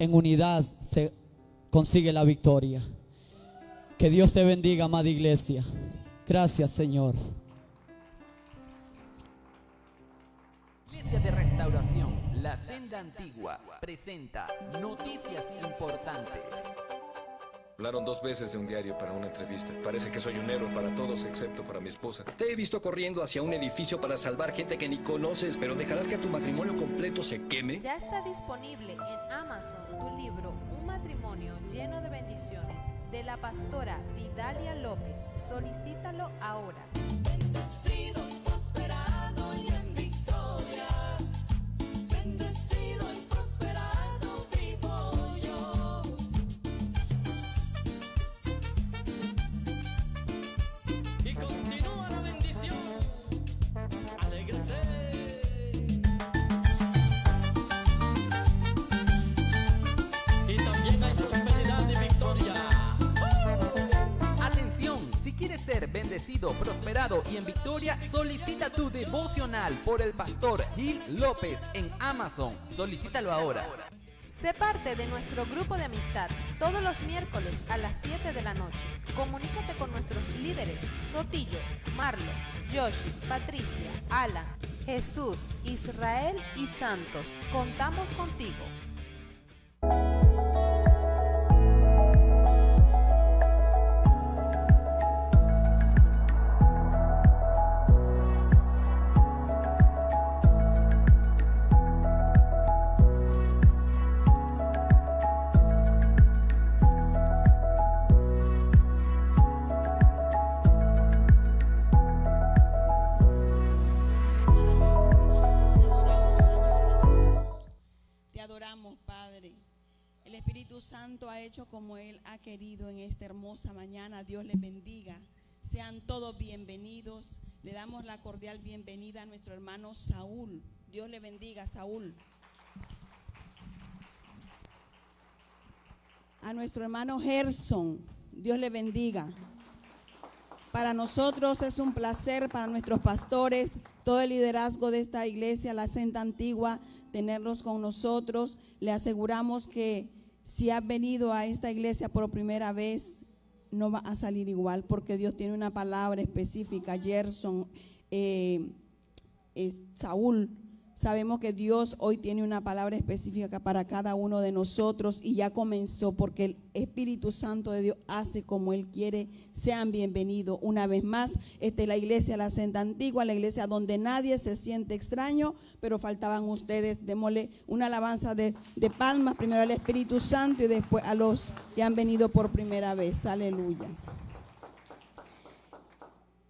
en unidad se consigue la victoria. Que Dios te bendiga, amada iglesia. Gracias, Señor. Iglesia de Restauración, La Senda Antigua, presenta noticias importantes. Hablaron dos veces de un diario para una entrevista. Parece que soy un héroe para todos excepto para mi esposa. Te he visto corriendo hacia un edificio para salvar gente que ni conoces, pero dejarás que tu matrimonio completo se queme. Ya está disponible en Amazon tu libro Un matrimonio lleno de bendiciones de la pastora Vidalia López. Solicítalo ahora. Prosperado y en victoria, solicita tu devocional por el pastor Gil López en Amazon. Solicítalo ahora. Sé parte de nuestro grupo de amistad todos los miércoles a las 7 de la noche. Comunícate con nuestros líderes Sotillo, Marlo, Yoshi, Patricia, Alan, Jesús, Israel y Santos. Contamos contigo. Ha querido en esta hermosa mañana. Dios les bendiga. Sean todos bienvenidos. Le damos la cordial bienvenida a nuestro hermano Saúl. Dios le bendiga, Saúl. A nuestro hermano Gerson. Dios le bendiga. Para nosotros es un placer, para nuestros pastores, todo el liderazgo de esta iglesia, la Senda Antigua, tenerlos con nosotros. Le aseguramos que si has venido a esta iglesia por primera vez, no va a salir igual, porque Dios tiene una palabra específica. Gerson, eh, Saúl. Sabemos que Dios hoy tiene una palabra específica para cada uno de nosotros y ya comenzó porque el Espíritu Santo de Dios hace como Él quiere. Sean bienvenidos una vez más. Esta es la iglesia La Senda Antigua, la iglesia donde nadie se siente extraño, pero faltaban ustedes. Démosle una alabanza de, de palmas, primero al Espíritu Santo y después a los que han venido por primera vez. Aleluya.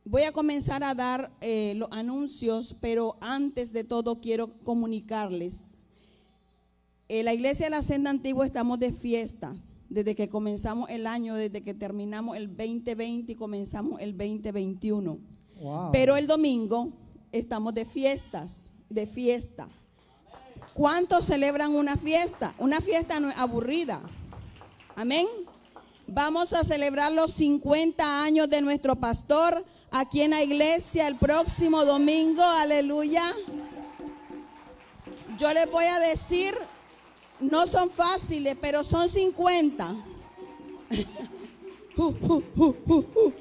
Voy a comenzar a dar eh, los anuncios, pero antes de todo quiero comunicarles. En la iglesia de la Senda Antigua estamos de fiestas, desde que comenzamos el año, desde que terminamos el 2020 y comenzamos el 2021. Wow. Pero el domingo estamos de fiestas, de fiesta. ¿Cuántos celebran una fiesta? Una fiesta no es aburrida. Amén. Vamos a celebrar los 50 años de nuestro pastor aquí en la iglesia el próximo domingo. Aleluya. Yo les voy a decir, no son fáciles, pero son 50. Uh, uh, uh, uh, uh.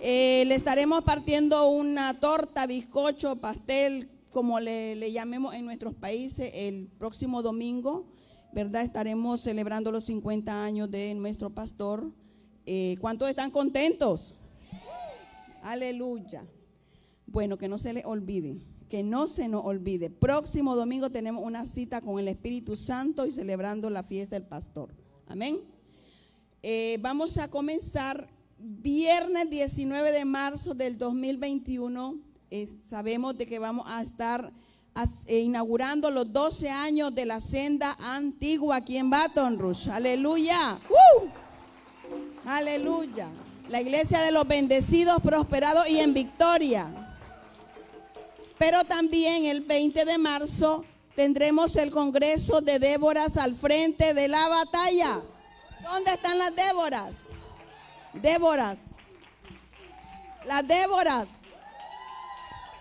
Eh, le estaremos partiendo una torta, bizcocho, pastel, como le, le llamemos en nuestros países, el próximo domingo, ¿verdad? Estaremos celebrando los 50 años de nuestro pastor. Eh, ¿Cuántos están contentos? Aleluya. Bueno, que no se le olvide, que no se nos olvide. Próximo domingo tenemos una cita con el Espíritu Santo y celebrando la fiesta del pastor. Amén. Eh, vamos a comenzar viernes 19 de marzo del 2021. Eh, sabemos de que vamos a estar eh, inaugurando los 12 años de la senda antigua aquí en Baton Rouge. Aleluya. ¡Uh! Aleluya. La iglesia de los bendecidos, prosperados y en victoria. Pero también el 20 de marzo tendremos el Congreso de Déboras al frente de la batalla. ¿Dónde están las Déboras? Déboras. Las Déboras.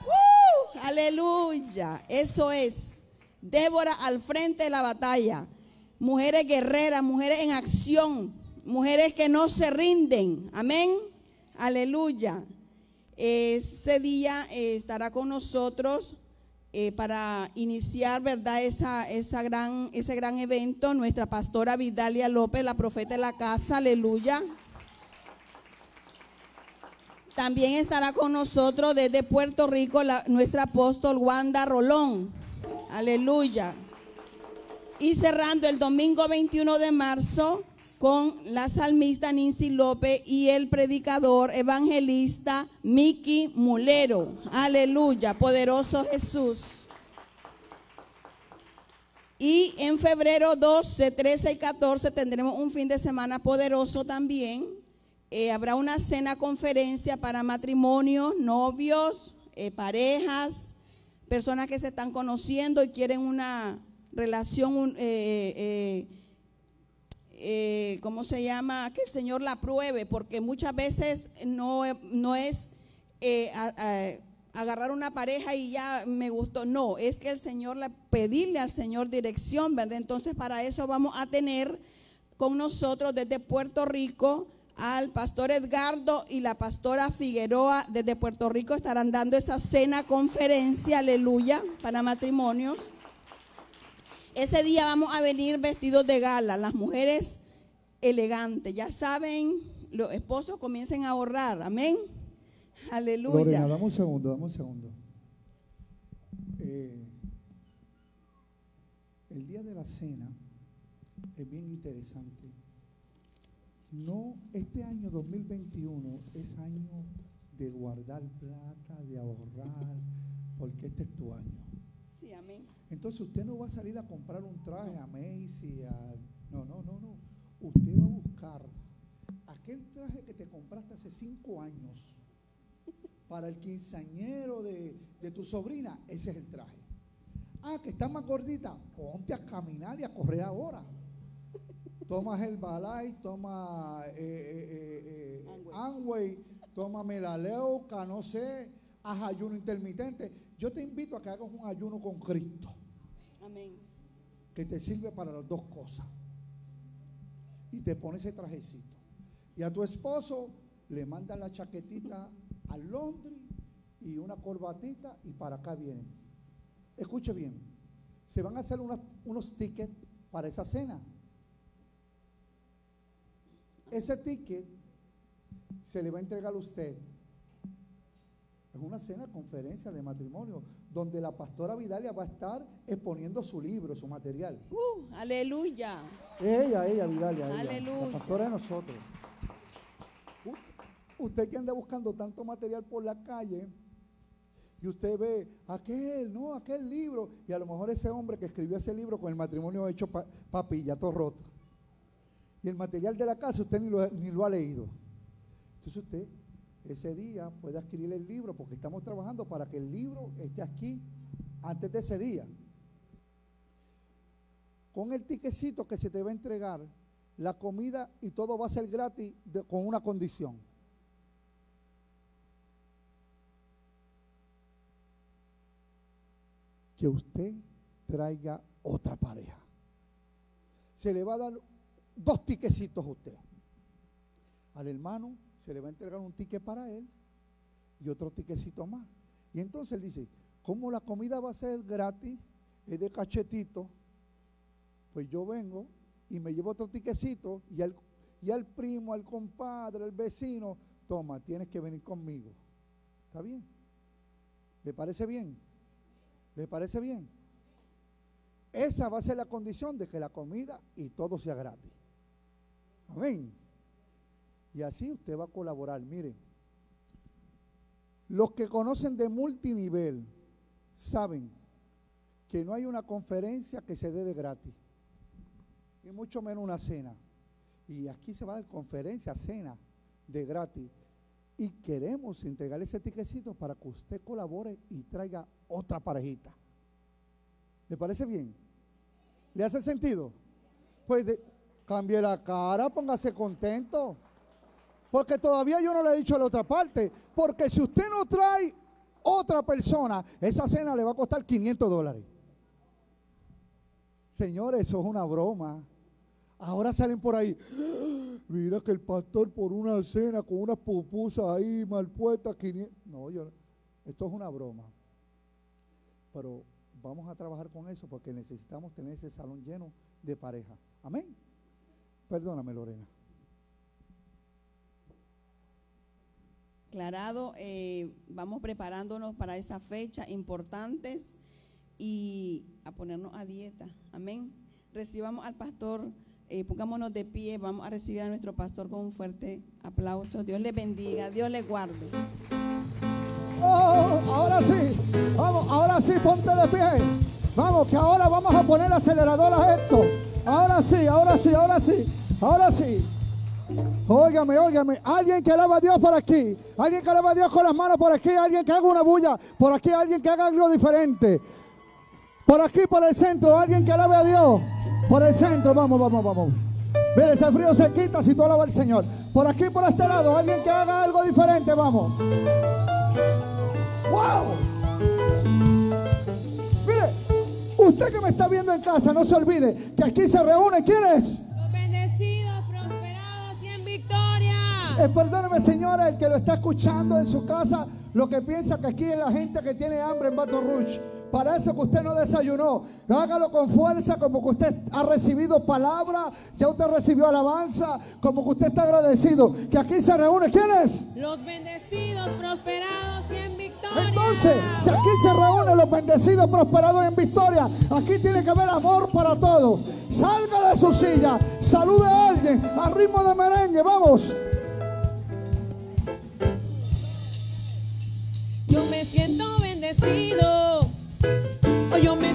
¡Uh! Aleluya. Eso es. Débora al frente de la batalla. Mujeres guerreras, mujeres en acción, mujeres que no se rinden. Amén. Aleluya. Ese día eh, estará con nosotros eh, para iniciar, ¿verdad? Esa, esa gran, ese gran evento, nuestra pastora Vidalia López, la profeta de la casa, aleluya. También estará con nosotros desde Puerto Rico nuestra apóstol Wanda Rolón. Aleluya. Y cerrando el domingo 21 de marzo con la salmista Nancy López y el predicador evangelista Miki Mulero. Aleluya, poderoso Jesús. Y en febrero 12, 13 y 14 tendremos un fin de semana poderoso también. Eh, habrá una cena conferencia para matrimonios, novios, eh, parejas, personas que se están conociendo y quieren una relación, eh, eh, ¿cómo se llama? Que el Señor la pruebe, porque muchas veces no, no es eh, agarrar una pareja y ya me gustó. No, es que el Señor, la, pedirle al Señor dirección, ¿verdad? Entonces para eso vamos a tener con nosotros desde Puerto Rico al pastor Edgardo y la pastora Figueroa desde Puerto Rico estarán dando esa cena conferencia, aleluya, para matrimonios. Ese día vamos a venir vestidos de gala, las mujeres elegantes. Ya saben, los esposos comiencen a ahorrar, amén. Aleluya. Lorena, dame un segundo, dame un segundo. Eh, el día de la cena es bien interesante. No, este año 2021 es año de guardar plata, de ahorrar, porque este es tu año. Entonces usted no va a salir a comprar un traje a Macy, a- no, no, no, no. Usted va a buscar aquel traje que te compraste hace cinco años para el quinceañero de, de tu sobrina, ese es el traje. Ah, que está más gordita, ponte a caminar y a correr ahora. Tomas el balay, toma eh, eh, eh, eh, toma melaleuca, no sé, haz ayuno intermitente. Yo te invito a que hagas un ayuno con Cristo, Que te sirve para las dos cosas. Y te pones ese trajecito. Y a tu esposo le mandan la chaquetita a Londres y una corbatita y para acá vienen. Escuche bien, se van a hacer unas- unos tickets para esa cena. Ese ticket se le va a entregar a usted. Es una cena, conferencia de matrimonio, donde la pastora Vidalia va a estar exponiendo su libro, su material. Uh, aleluya. Ella, ella, Vidalia. ella, Aleluya. La pastora de nosotros. Usted que anda buscando tanto material por la calle y usted ve aquel, no, aquel libro, y a lo mejor ese hombre que escribió ese libro con el matrimonio hecho pa- papilla, todo roto. Y el material de la casa usted ni lo, ni lo ha leído. Entonces usted ese día puede adquirir el libro porque estamos trabajando para que el libro esté aquí antes de ese día. Con el tiquecito que se te va a entregar, la comida y todo va a ser gratis con una condición. Que usted traiga otra pareja. Se le va a dar dos tiquecitos a usted. Al hermano se le va a entregar un ticket para él y otro tiquecito más. Y entonces él dice, como la comida va a ser gratis, es de cachetito, pues yo vengo y me llevo otro tiquecito y al, y al primo, al compadre, al vecino, toma, tienes que venir conmigo. ¿Está bien? ¿Le parece bien? ¿Le parece bien? Esa va a ser la condición de que la comida y todo sea gratis. Amén. Y así usted va a colaborar. Mire, los que conocen de multinivel saben que no hay una conferencia que se dé de gratis, y mucho menos una cena. Y aquí se va a dar conferencia, cena de gratis. Y queremos entregarle ese tiquecito para que usted colabore y traiga otra parejita. ¿Le parece bien? ¿Le hace sentido? Pues cambie la cara, póngase contento. Porque todavía yo no le he dicho la otra parte. Porque si usted no trae otra persona, esa cena le va a costar 500 dólares. Señores, eso es una broma. Ahora salen por ahí. Mira que el pastor por una cena con unas pupusas ahí mal puestas. 500. No, yo, esto es una broma. Pero vamos a trabajar con eso porque necesitamos tener ese salón lleno de pareja. Amén. Perdóname, Lorena. Aclarado, eh, vamos preparándonos para esa fecha importantes y a ponernos a dieta. Amén. Recibamos al pastor, eh, pongámonos de pie, vamos a recibir a nuestro pastor con un fuerte aplauso. Dios le bendiga, Dios le guarde. Oh, ahora sí, vamos, ahora sí, ponte de pie. Vamos, que ahora vamos a poner acelerador a esto. Ahora sí, ahora sí, ahora sí, ahora sí. Óigame, óigame, alguien que alaba a Dios por aquí, alguien que alaba a Dios con las manos por aquí, alguien que haga una bulla, por aquí alguien que haga algo diferente. Por aquí, por el centro, alguien que alabe a Dios. Por el centro, vamos, vamos, vamos. Mire, ese frío se quita si tú alabas al Señor. Por aquí, por este lado, alguien que haga algo diferente, vamos. ¡Wow! Mire, usted que me está viendo en casa, no se olvide que aquí se reúne. ¿Quién es? Eh, perdóneme, señora, el que lo está escuchando en su casa, lo que piensa que aquí es la gente que tiene hambre en Baton Rouge. Para eso que usted no desayunó, hágalo con fuerza, como que usted ha recibido palabra, ya usted recibió alabanza, como que usted está agradecido. Que aquí se reúne, ¿quién es? Los bendecidos, prosperados y en victoria. Entonces, si aquí se reúnen los bendecidos, prosperados en victoria, aquí tiene que haber amor para todos. Salga de su silla, salude a alguien a ritmo de merengue, vamos. Yo me siento bendecido. Yo me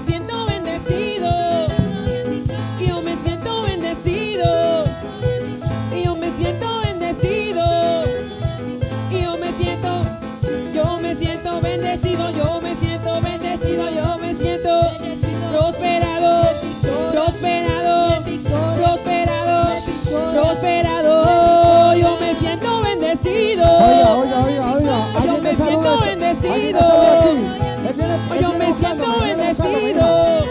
Yo me siento bendecido.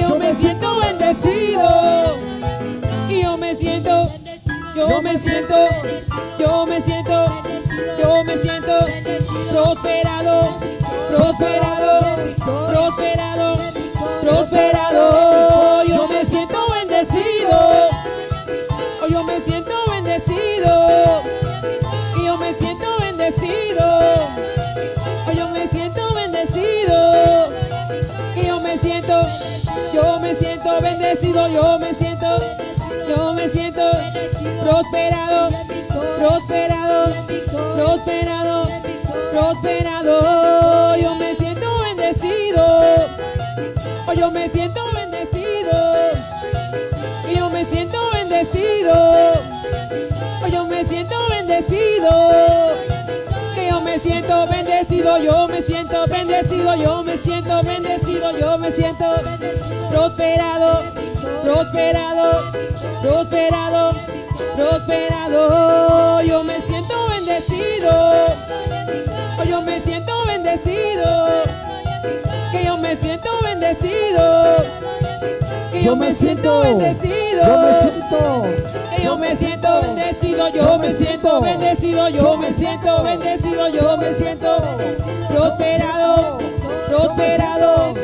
Yo me siento bendecido. Yo me siento, yo me siento, yo me siento, yo me siento prosperado, prosperado, prosperado, prosperado. Yo me siento prosperado, prosperado, prosperado, prosperado. Yo me siento bendecido. Yo me siento bendecido. Yo me siento bendecido. Yo me siento bendecido. Que yo me siento bendecido. Yo me siento bendecido. Yo me siento bendecido. Yo me siento prosperado. Prosperado. Prosperado. Prosperado. Yo me siento bendecido. Yo me siento bendecido. Que yo me siento bendecido. Que yo me siento bendecido. Yo me siento. Que yo me siento bendecido, yo me siento bendecido, yo me siento bendecido, yo me siento prosperado, prosperado,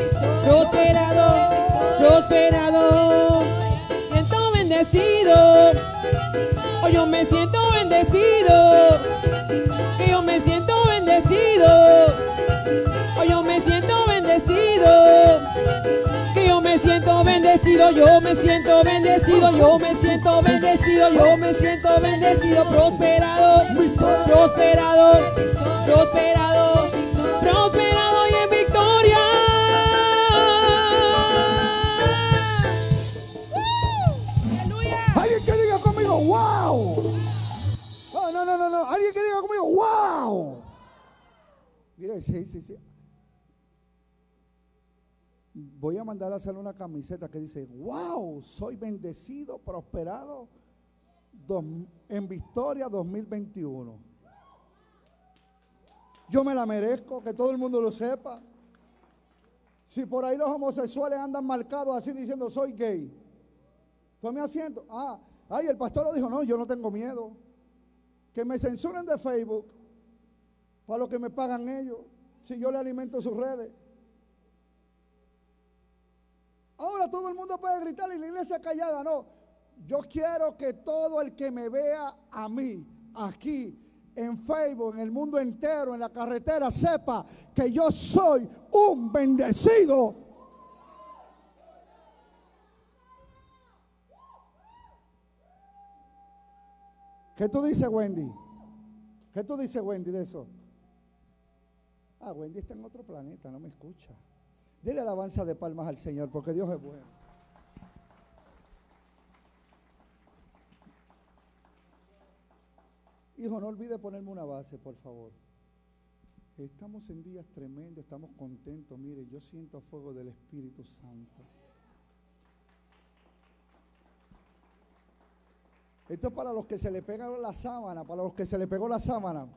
prosperado, prosperado. Siento bendecido. Hoy yo me siento bendecido. Que yo me siento bendecido. Hoy yo me siento bendecido. Que yo me siento bendecido, yo me siento bendecido, yo me siento bendecido, yo me siento bendecido, prosperado, prosperado, prosperado Voy a mandar a hacer una camiseta que dice, wow, soy bendecido, prosperado en Victoria 2021. Yo me la merezco, que todo el mundo lo sepa. Si por ahí los homosexuales andan marcados así diciendo, soy gay. Tome asiento. Ah, ay, el pastor lo dijo, no, yo no tengo miedo. Que me censuren de Facebook para lo que me pagan ellos, si yo le alimento sus redes. Ahora todo el mundo puede gritar y la iglesia callada. No, yo quiero que todo el que me vea a mí aquí en Facebook, en el mundo entero, en la carretera, sepa que yo soy un bendecido. ¿Qué tú dices, Wendy? ¿Qué tú dices, Wendy, de eso? Ah, Wendy está en otro planeta, no me escucha. Dile alabanza de palmas al Señor, porque Dios es bueno. Hijo, no olvide ponerme una base, por favor. Estamos en días tremendos, estamos contentos. Mire, yo siento fuego del Espíritu Santo. Esto es para los que se le pegaron la sábana, para los que se le pegó la sábana.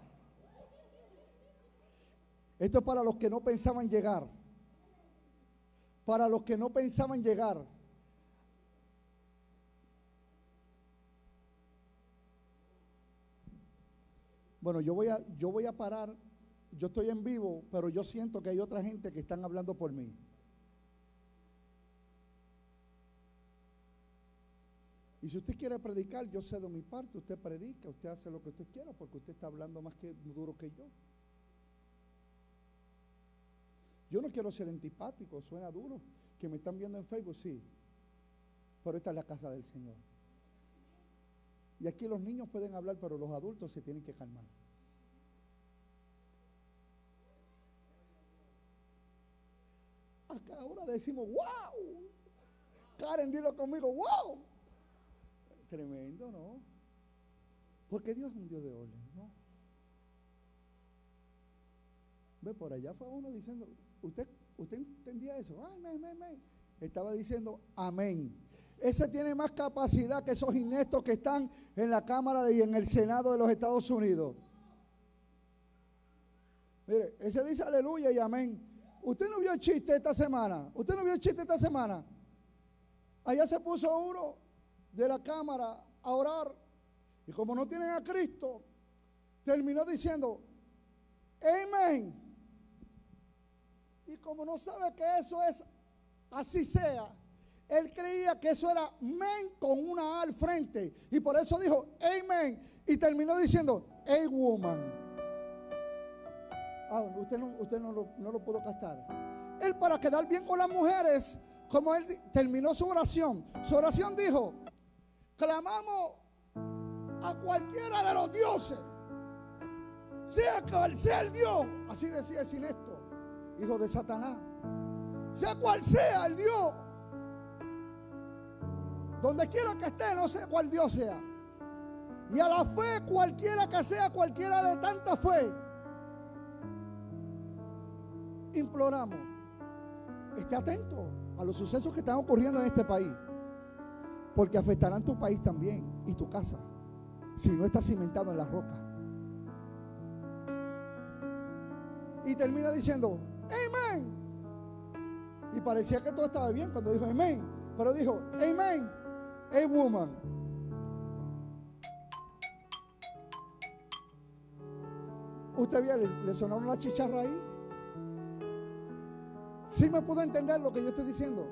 Esto es para los que no pensaban llegar. Para los que no pensaban llegar. Bueno, yo voy a, yo voy a parar. Yo estoy en vivo, pero yo siento que hay otra gente que están hablando por mí. Y si usted quiere predicar, yo cedo mi parte, usted predica, usted hace lo que usted quiera, porque usted está hablando más que duro que yo. Yo no quiero ser antipático, suena duro. Que me están viendo en Facebook, sí. Pero esta es la casa del Señor. Y aquí los niños pueden hablar, pero los adultos se tienen que calmar. Acá ahora decimos, wow. Karen, dilo conmigo, wow. Tremendo, ¿no? Porque Dios es un Dios de orden, ¿no? Ve, por allá fue uno diciendo, ¿usted, usted entendía eso? Me, me. Estaba diciendo amén. Ese tiene más capacidad que esos ineptos que están en la Cámara y en el Senado de los Estados Unidos. Mire, ese dice aleluya y amén. ¿Usted no vio el chiste esta semana? ¿Usted no vio el chiste esta semana? Allá se puso uno de la Cámara a orar. Y como no tienen a Cristo, terminó diciendo, Amén. Y como no sabe que eso es así sea, él creía que eso era men con una al frente. Y por eso dijo, Amen. Y terminó diciendo, A woman. Ah, usted no, usted no lo, no lo pudo captar. Él para quedar bien con las mujeres, como él terminó su oración, su oración dijo, clamamos a cualquiera de los dioses, sea cual sea el Dios, así decía el Sinesto, hijo de Satanás, sea cual sea el Dios, donde quiera que esté, no sé cuál Dios sea, y a la fe cualquiera que sea, cualquiera de tanta fe, imploramos, esté atento a los sucesos que están ocurriendo en este país, porque afectarán tu país también y tu casa, si no está cimentado en la roca. Y termina diciendo, amén. Y parecía que todo estaba bien cuando dijo amén, pero dijo, amén, a woman. ¿Usted vio? ¿Le, sonaron la chicharra ahí? ¿Sí me pudo entender lo que yo estoy diciendo?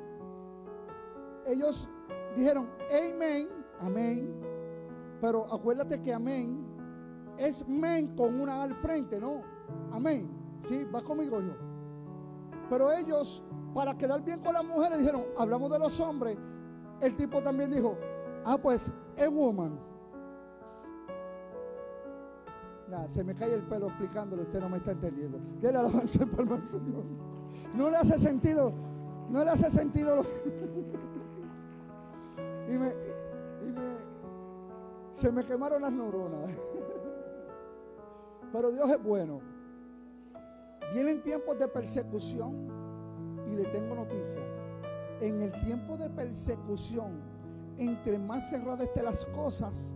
Ellos dijeron, amén, amén. Pero acuérdate que amén es men con una al frente, ¿no? Amén. ¿Sí? ¿Vas conmigo, hijo? Pero ellos, para quedar bien con las mujeres, dijeron, hablamos de los hombres. El tipo también dijo, ah, pues, a woman. Nada, se me cae el pelo explicándolo, usted no me está entendiendo. Dele alabanza palma al Señor. No le hace sentido, no le hace sentido lo y me, y me- se me quemaron las neuronas. Pero Dios es bueno. Vienen tiempos de persecución y le tengo noticia. En el tiempo de persecución, entre más cerradas estén las cosas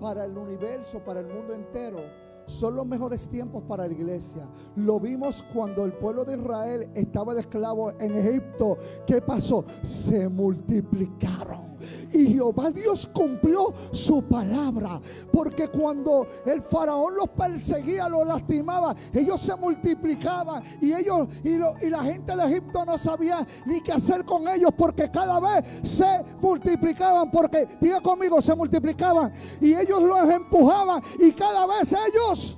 para el universo, para el mundo entero, son los mejores tiempos para la iglesia. Lo vimos cuando el pueblo de Israel estaba de esclavo en Egipto. ¿Qué pasó? Se multiplicaron. Y Jehová Dios cumplió su palabra. Porque cuando el faraón los perseguía, los lastimaba, ellos se multiplicaban. Y ellos y, la gente de Egipto no sabía ni qué hacer con ellos. Porque cada vez se multiplicaban. Porque, diga conmigo, se multiplicaban. Y ellos los empujaban. Y cada vez ellos,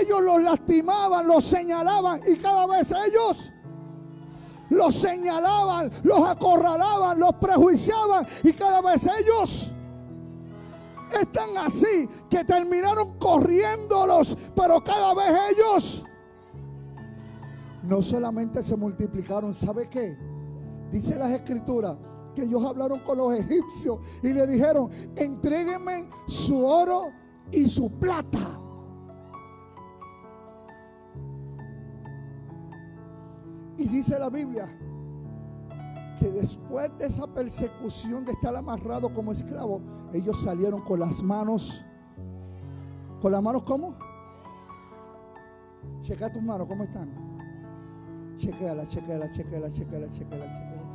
ellos los lastimaban, los señalaban. Y cada vez ellos los señalaban, los acorralaban, los prejuiciaban y cada vez ellos están así que terminaron corriéndolos, pero cada vez ellos no solamente se multiplicaron, ¿sabe qué? Dice las escrituras que ellos hablaron con los egipcios y le dijeron, entréguenme su oro y su plata. Y dice la Biblia que después de esa persecución de estar amarrado como esclavo, ellos salieron con las manos. ¿Con las manos cómo? Checa tus manos, ¿cómo están? Chequeala, chequeala, chequeala, chequeala, chequeala, chequeala.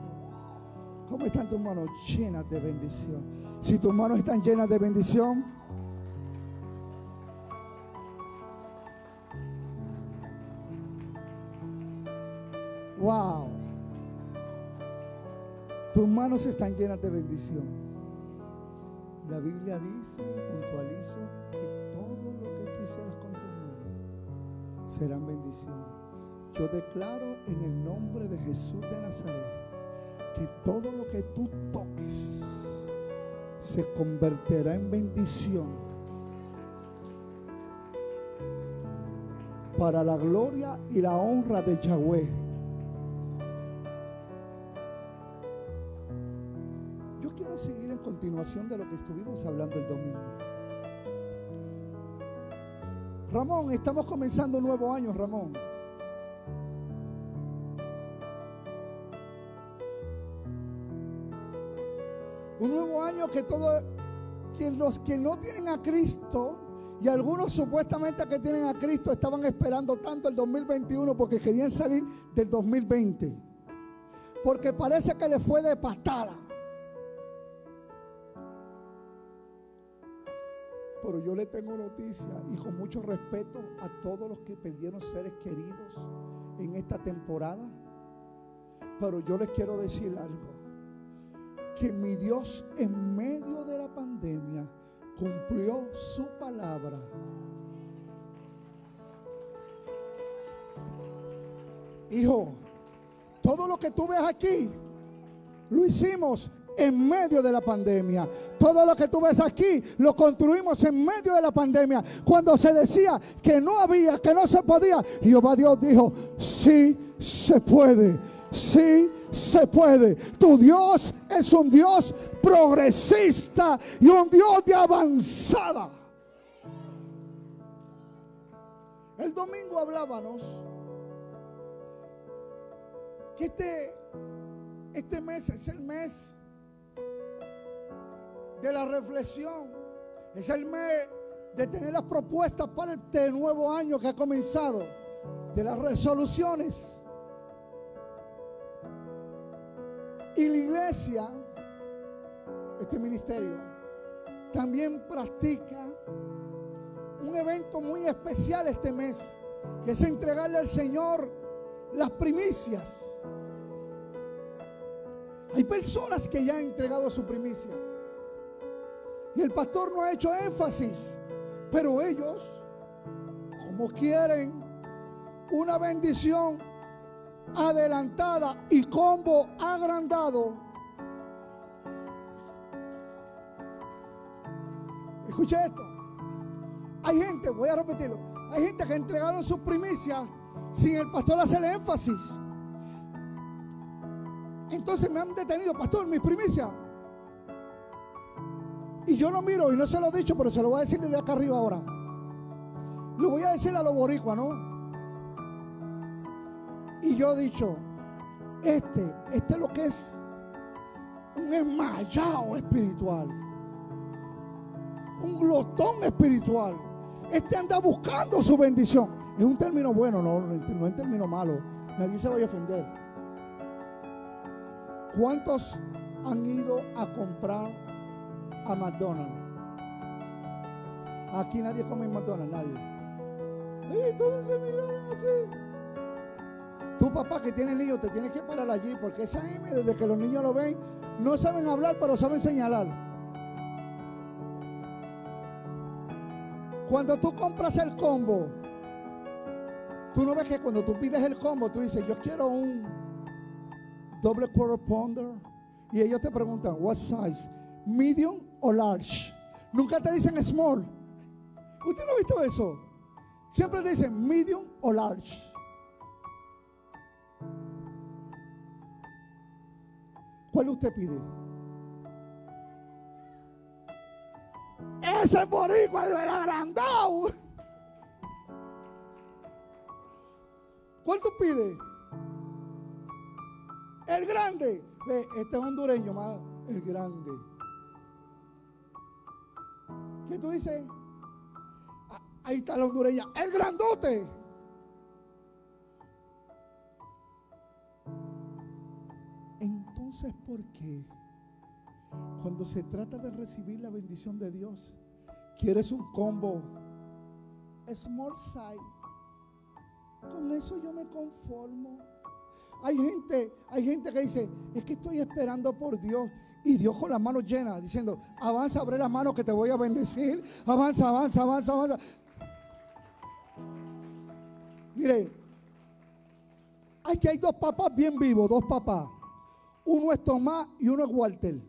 ¿Cómo están tus manos? Llenas de bendición. Si tus manos están llenas de bendición, wow. Tus manos están llenas de bendición. La Biblia dice, puntualizo, que todo lo que tú hicieras con tus manos serán bendición. Yo declaro en el nombre de Jesús de Nazaret que todo lo que tú toques se convertirá en bendición para la gloria y la honra de Yahweh. Continuación de lo que estuvimos hablando el domingo. Ramón, estamos comenzando un nuevo año, Ramón. Un nuevo año que todo, que los que no tienen a Cristo y algunos supuestamente que tienen a Cristo estaban esperando tanto el 2021 porque querían salir del 2020. Porque parece que le fue de patada. Pero yo le tengo noticia y con mucho respeto a todos los que perdieron seres queridos en esta temporada. Pero yo les quiero decir algo. Que mi Dios en medio de la pandemia cumplió su palabra. Hijo, todo lo que tú ves aquí lo hicimos en medio de la pandemia. Todo lo que tú ves aquí lo construimos en medio de la pandemia. Cuando se decía que no había, que no se podía, Jehová Dios dijo, sí se puede, sí se puede. Tu Dios es un Dios progresista y un Dios de avanzada. El domingo hablábamos que este, este mes es el mes de la reflexión. Es el mes de tener las propuestas para este nuevo año que ha comenzado. De las resoluciones. Y la iglesia, este ministerio, también practica un evento muy especial este mes, que es entregarle al Señor las primicias. Hay personas que ya han entregado su primicia. Y el pastor no ha hecho énfasis. Pero ellos, como quieren una bendición adelantada y combo agrandado, escuche esto. Hay gente, voy a repetirlo, hay gente que entregaron sus primicias sin el pastor hacer énfasis. Entonces me han detenido, pastor, mi primicia. Y yo lo miro y no se lo he dicho, pero se lo voy a decir desde acá arriba ahora. Lo voy a decir a los boricuas, ¿no? Y yo he dicho, este, este es lo que es un enmayado espiritual. Un glotón espiritual. Este anda buscando su bendición. Es un término bueno, no, no es un término malo. Nadie se vaya a ofender. ¿Cuántos han ido a comprar a McDonald's? Aquí nadie come McDonald's, nadie. ¡Ey, todos se miraron así! Tu papá que tiene niños te tiene que parar allí porque esa M, desde que los niños lo ven, no saben hablar, pero saben señalar. Cuando tú compras el combo, tú no ves que cuando tú pides el combo, tú dices, yo quiero un doble quarter pounder. Y ellos te preguntan, what size? Medium o large. Nunca te dicen small. ¿Usted no ha visto eso? Siempre te dicen medium o large. ¿Cuál usted pide? Ese boricua de agrandado. ¿Cuál tú pides? El grande. Ve, este es hondureño más. El grande. ¿Qué tú dices? Ah, Ahí está la hondureña. El grandote. Entonces, ¿por qué? Cuando se trata de recibir la bendición de Dios, quieres un combo small size. Con eso yo me conformo. Hay gente, hay gente que dice, es que estoy esperando por Dios. Y Dios con las manos llenas, diciendo, avanza, abre las manos que te voy a bendecir. Avanza, avanza, avanza, avanza. Mire, aquí hay dos papás bien vivos, dos papás. Uno es Tomás y uno es Walter.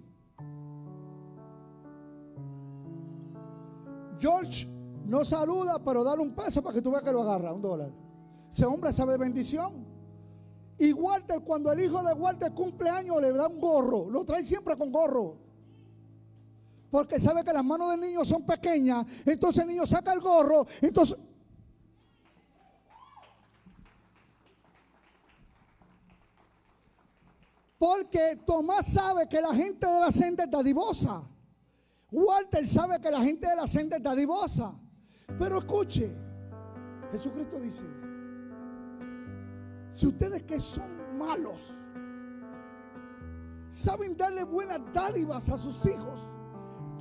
George no saluda, pero dale un peso para que tú veas que lo agarra, un dólar. Ese hombre sabe bendición. Y Walter, cuando el hijo de Walter cumple años, le da un gorro. Lo trae siempre con gorro. Porque sabe que las manos del niño son pequeñas. Entonces el niño saca el gorro. Entonces. Porque Tomás sabe que la gente de la senda es dadivosa. Walter sabe que la gente de la senda es dadivosa. Pero escuche, Jesucristo dice, si ustedes que son malos saben darle buenas dádivas a sus hijos,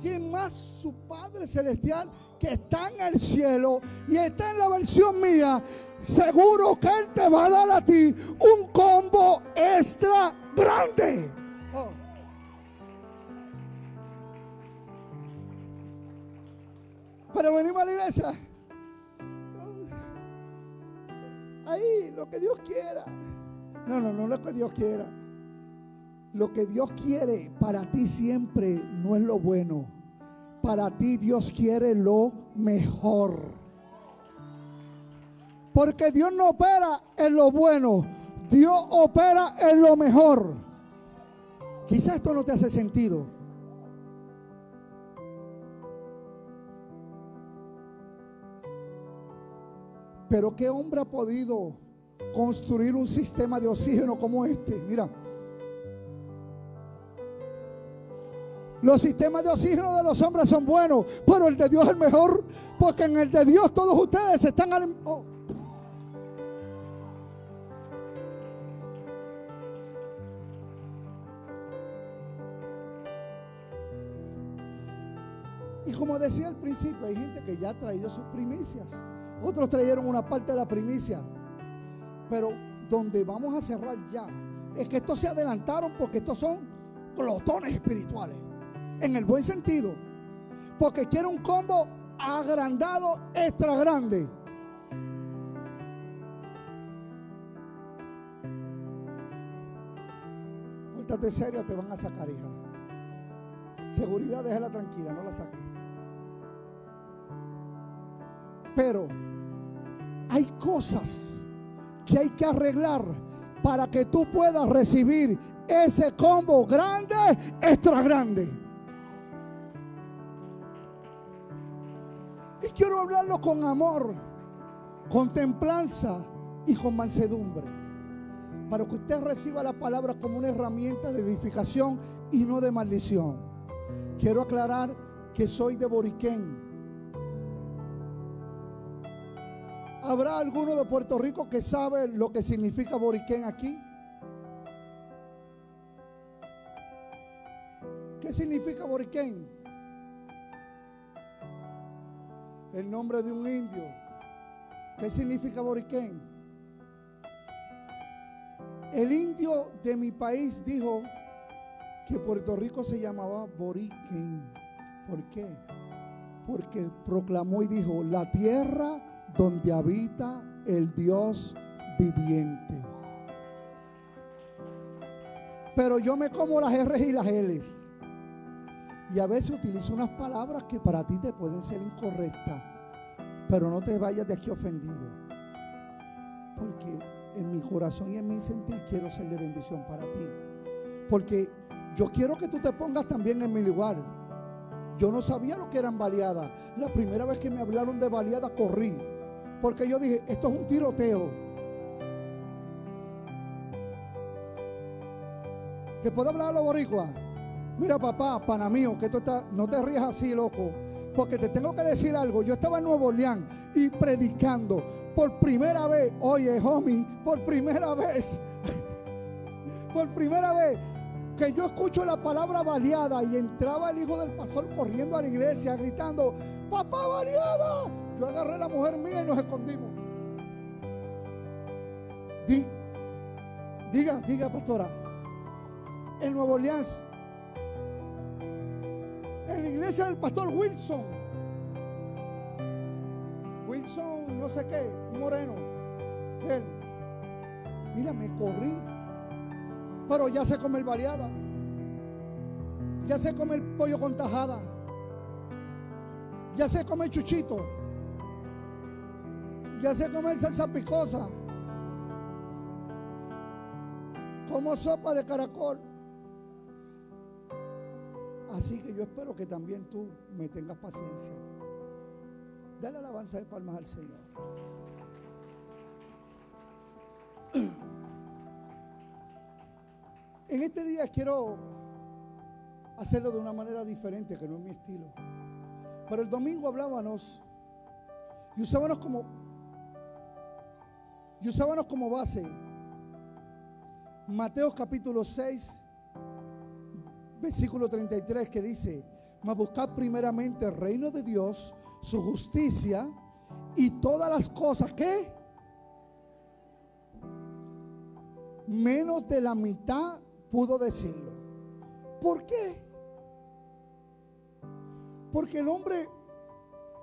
¿quién más su Padre Celestial que está en el cielo y está en la versión mía? Seguro que Él te va a dar a ti un combo extra grande. Oh. Pero venimos a la iglesia. Ahí, lo que Dios quiera. No, no, no lo que Dios quiera. Lo que Dios quiere para ti siempre no es lo bueno. Para ti Dios quiere lo mejor. Porque Dios no opera en lo bueno. Dios opera en lo mejor. Quizás esto no te hace sentido. Pero ¿qué hombre ha podido construir un sistema de oxígeno como este? Mira. Los sistemas de oxígeno de los hombres son buenos, pero el de Dios es mejor, porque en el de Dios todos ustedes están... oh. Y como decía al principio, hay gente que ya ha traído sus primicias. Otros trajeron una parte de la primicia. Pero donde vamos a cerrar ya es que estos se adelantaron porque estos son glotones espirituales. En el buen sentido. Porque quiere un combo agrandado, extra grande. Pórtate serio, te van a sacar, hija. Seguridad, déjala tranquila, no la saques. Pero hay cosas que hay que arreglar para que tú puedas recibir ese combo grande, extra grande. Y quiero hablarlo con amor, con templanza y con mansedumbre. Para que usted reciba la palabra como una herramienta de edificación y no de maldición. Quiero aclarar que soy de Boriquén. ¿Habrá alguno de Puerto Rico que sabe lo que significa Boriquén aquí? ¿Qué significa Boriquén? El nombre de un indio. ¿Qué significa Boriquén? El indio de mi país dijo que Puerto Rico se llamaba Boriquén. ¿Por qué? Porque proclamó y dijo, la tierra donde habita el Dios viviente. Pero yo me como las R y las L's. Y a veces utilizo unas palabras que para ti te pueden ser incorrectas. Pero no te vayas de aquí ofendido. Porque en mi corazón y en mi sentir quiero ser de bendición para ti. Porque yo quiero que tú te pongas también en mi lugar. Yo no sabía lo que eran baleadas. La primera vez que me hablaron de baleadas corrí. Porque yo dije, esto es un tiroteo. ¿Te puedo hablar a los boricuas? Mira, papá, pana mío, que esto está, no te rías así, loco. Porque te tengo que decir algo. Yo estaba en Nuevo Orleans y predicando por primera vez. Oye, homie, por primera vez. por primera vez que yo escucho la palabra baleada y entraba el hijo del pastor corriendo a la iglesia gritando, papá baleada. Yo agarré la mujer mía y nos escondimos. Di- diga, diga, pastora. En Nuevo Orleans, en la iglesia del pastor Wilson. Wilson, no sé qué, un moreno. Él. Mira, me corrí. Pero ya sé comer baleada. Ya sé comer pollo con tajada. Ya sé comer chuchito. Ya sé comer salsa picosa. Como sopa de caracol. Así que yo espero que también tú me tengas paciencia. Dale alabanza de palmas al Señor. En este día quiero hacerlo de una manera diferente, que no es mi estilo. Pero el domingo hablábamos y usábamos como y usábamos como base Mateo capítulo 6, versículo 33 que dice, Mas buscar primeramente el reino de Dios, su justicia y todas las cosas que menos de la mitad pudo decirlo. ¿Por qué? Porque el hombre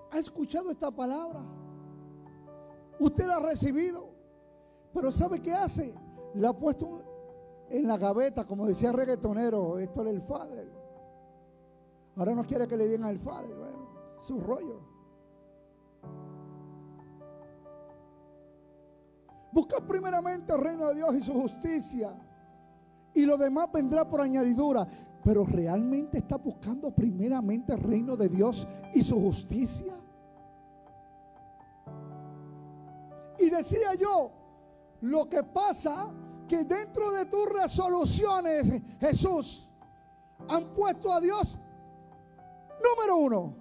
ha escuchado esta palabra. Usted la ha recibido. Pero ¿sabe qué hace? La ha puesto en la gaveta, como decía el reggaetonero, esto es el Father. Ahora no quiere que le digan al bueno, su rollo. Busca primeramente el reino de Dios y su justicia. Y lo demás vendrá por añadidura. Pero realmente está buscando primeramente el reino de Dios y su justicia. Y decía yo, lo que pasa que dentro de tus resoluciones, Jesús, han puesto a Dios número uno.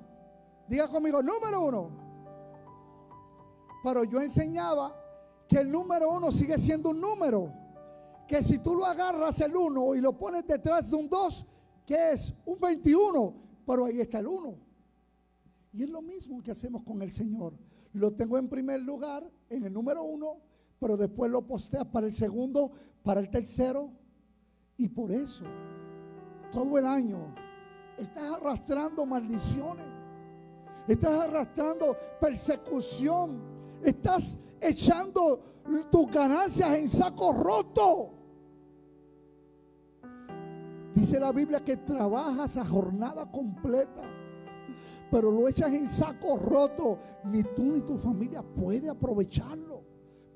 Diga conmigo, número uno. Pero yo enseñaba que el número uno sigue siendo un número. Que si tú lo agarras el uno y lo pones detrás de un dos, que es un 21, pero ahí está el uno. Y es lo mismo que hacemos con el Señor. Lo tengo en primer lugar, en el número uno, pero después lo posteas para el segundo, para el tercero. Y por eso, todo el año, estás arrastrando maldiciones. Estás arrastrando persecución. Estás echando tus ganancias en saco roto. Dice la Biblia que trabajas a jornada completa, pero lo echas en saco roto. Ni tú ni tu familia puede aprovecharlo.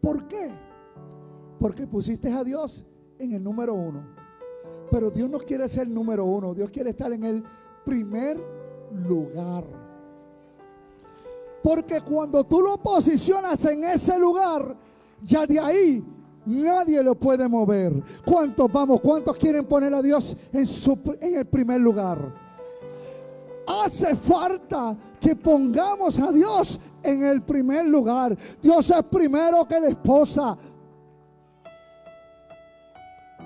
¿Por qué? Porque pusiste a Dios en el número uno. Pero Dios no quiere ser el número uno. Dios quiere estar en el primer lugar. Porque cuando tú lo posicionas en ese lugar, ya de ahí nadie lo puede mover. ¿Cuántos vamos? ¿Cuántos quieren poner a Dios en, su, en el primer lugar? Hace falta que pongamos a Dios en el primer lugar. Dios es primero que la esposa.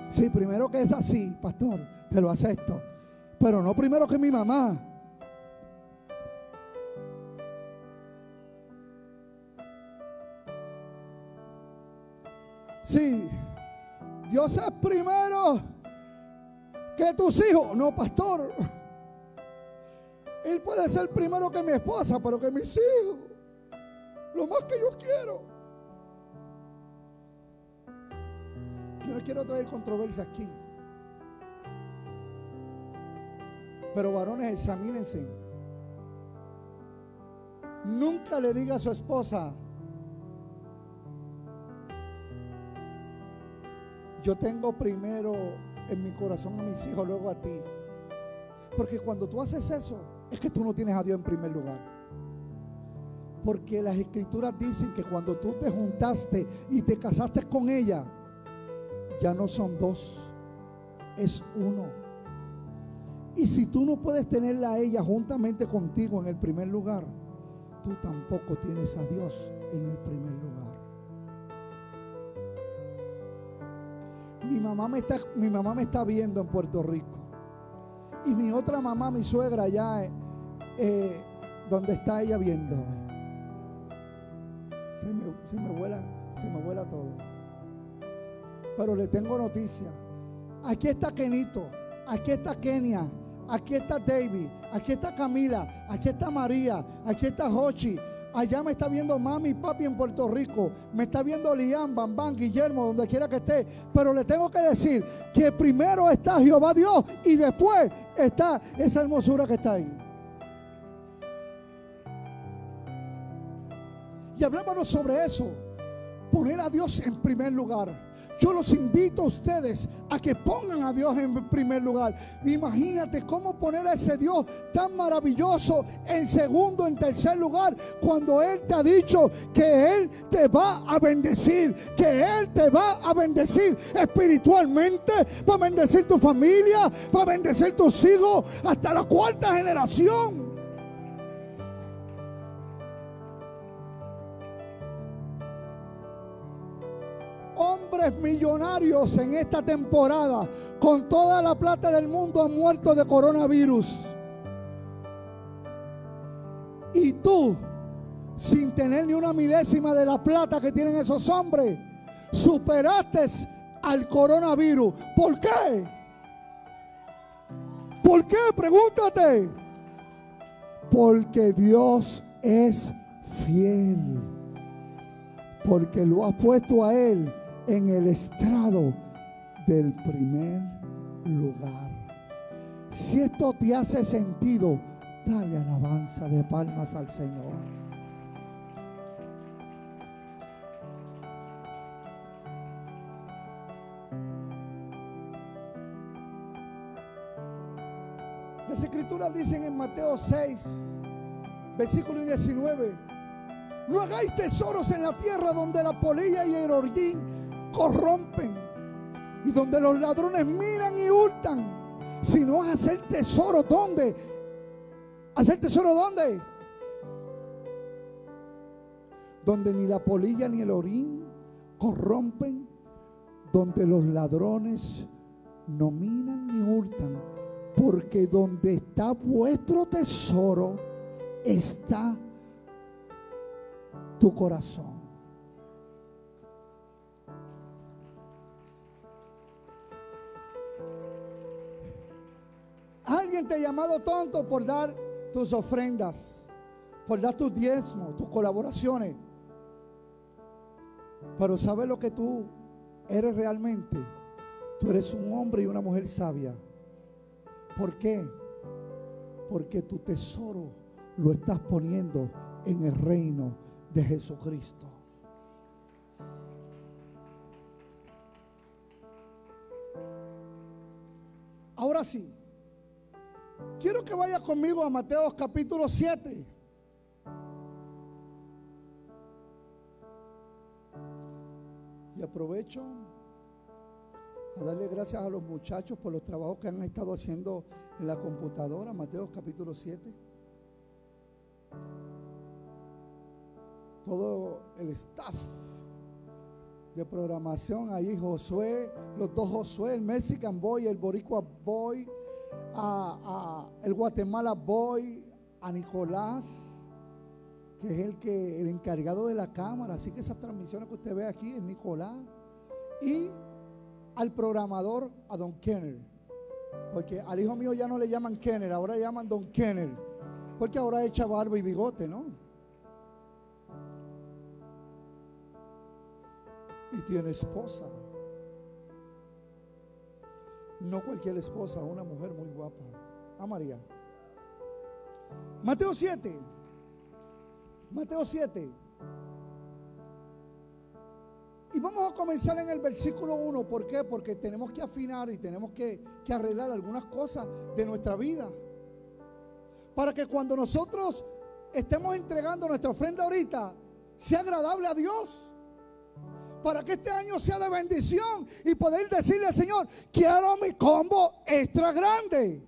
Sí, primero que es así, pastor, te lo acepto. Pero no primero que mi mamá. Sí, Dios es primero que tus hijos. No, pastor. Él puede ser primero que mi esposa, pero que mis hijos. Lo más que yo quiero. Yo no quiero traer controversia aquí. Pero varones, examínense. Nunca le diga a su esposa, yo tengo primero en mi corazón a mis hijos, luego a ti. Porque cuando tú haces eso, es que tú no tienes a Dios en primer lugar. Porque las escrituras dicen que cuando tú te juntaste y te casaste con ella, ya no son dos, es uno. Y si tú no puedes tenerla a ella juntamente contigo en el primer lugar, tú tampoco tienes a Dios en el primer lugar. Mi mamá me está, mi mamá me está viendo en Puerto Rico. Y mi otra mamá, mi suegra, allá eh, eh, donde está ella viendo. Se me, vuela, me vuela todo. Pero le tengo noticia. Aquí está Kenito, aquí está Kenia, aquí está David, aquí está Camila, aquí está María, aquí está Hochi. Allá me está viendo mami y papi en Puerto Rico. Me está viendo Liam, Bambán, Guillermo, donde quiera que esté. Pero le tengo que decir que primero está Jehová Dios y después está esa hermosura que está ahí. Y hablámonos sobre eso. Poner a Dios en primer lugar. Yo los invito a ustedes a que pongan a Dios en primer lugar. Imagínate cómo poner a ese Dios tan maravilloso en segundo, en tercer lugar, cuando Él te ha dicho que Él te va a bendecir, que Él te va a bendecir espiritualmente, va a bendecir tu familia, va a bendecir tus hijos hasta la cuarta generación. Millonarios en esta temporada, con toda la plata del mundo, han muerto de coronavirus. tú, sin tener ni una milésima de la plata que tienen esos hombres, superaste al coronavirus. ¿Por qué? ¿Por qué? Pregúntate. Porque Dios es fiel. Porque lo ha puesto a Él en el estrado del primer lugar. Si esto te hace sentido, dale alabanza de palmas al Señor. Las escrituras dicen en Mateo 6, versículo 19, no hagáis tesoros en la tierra donde la polilla y el orguín corrompen y donde los ladrones miran y hurtan, sino hacer tesoro ¿dónde? ¿Hacer tesoro dónde? Donde ni la polilla ni el orín corrompen, donde los ladrones no minan ni hurtan, porque donde está vuestro tesoro está tu corazón. Alguien te ha llamado tonto por dar tus ofrendas, por dar tus diezmos, tus colaboraciones. Pero ¿sabes lo que tú eres realmente? Tú eres un hombre y una mujer sabia. ¿Por qué? Porque tu tesoro lo estás poniendo en el reino de Jesucristo. Ahora sí, quiero que vaya conmigo a Mateo capítulo 7. Y aprovecho a darle gracias a los muchachos por los trabajos que han estado haciendo en la computadora. Mateo capítulo 7. Todo el staff de programación ahí, Josué, los dos Josué, el Mexican Boy, el Boricua Boy, a, a el Guatemala Boy, a Nicolás, que es el que el encargado de la cámara. Así que esas transmisiones que usted ve aquí es Nicolás. Y al programador, a Don Kenner. Porque al hijo mío ya no le llaman Kenner, ahora le llaman Don Kenner. Porque ahora echa barba y bigote, ¿no? Y tiene esposa. No cualquier esposa, una mujer muy guapa. A María. Mateo 7. Mateo 7. Y vamos a comenzar en el versículo 1. ¿Por qué? Porque tenemos que afinar y tenemos que, que arreglar algunas cosas de nuestra vida. Para que cuando nosotros estemos entregando nuestra ofrenda ahorita, sea agradable a Dios. Para que este año sea de bendición y poder decirle al Señor, quiero mi combo extra grande.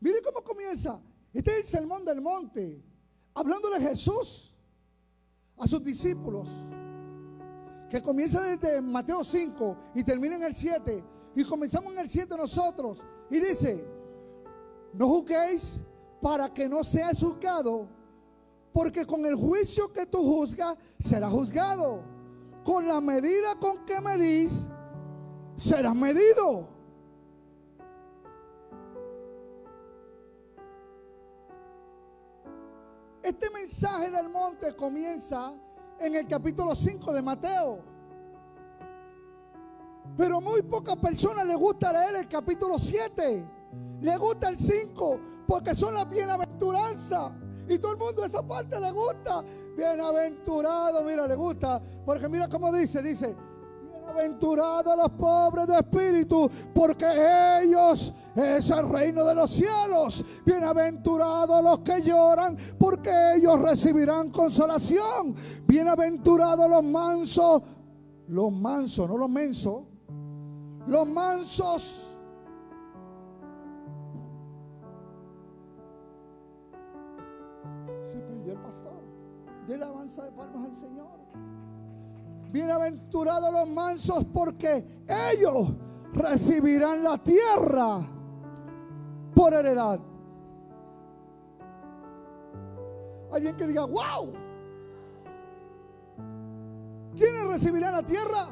Mire cómo comienza. Este es el sermón del monte. Hablando de Jesús a sus discípulos. Que comienza desde Mateo 5 y termina en el 7. Y comenzamos en el 7 nosotros. Y dice, no juzguéis para que no seas juzgado. Porque con el juicio que tú juzgas, será juzgado. Con la medida con que medís, serás medido. Este mensaje del monte comienza en el capítulo 5 de Mateo. Pero muy pocas personas les gusta leer el capítulo 7. Le gusta el 5 porque son las bienaventuranzas. Y todo el mundo esa parte le gusta. Bienaventurado, mira, le gusta. Porque mira cómo dice, dice, bienaventurados los pobres de espíritu, porque ellos es el reino de los cielos. Bienaventurados los que lloran, porque ellos recibirán consolación. Bienaventurados los mansos, los mansos, no los mensos, los mansos. De la avanza de palmas al Señor. Bienaventurados los mansos porque ellos recibirán la tierra. por heredad. Alguien que diga, wow. ¿Quiénes recibirán la tierra?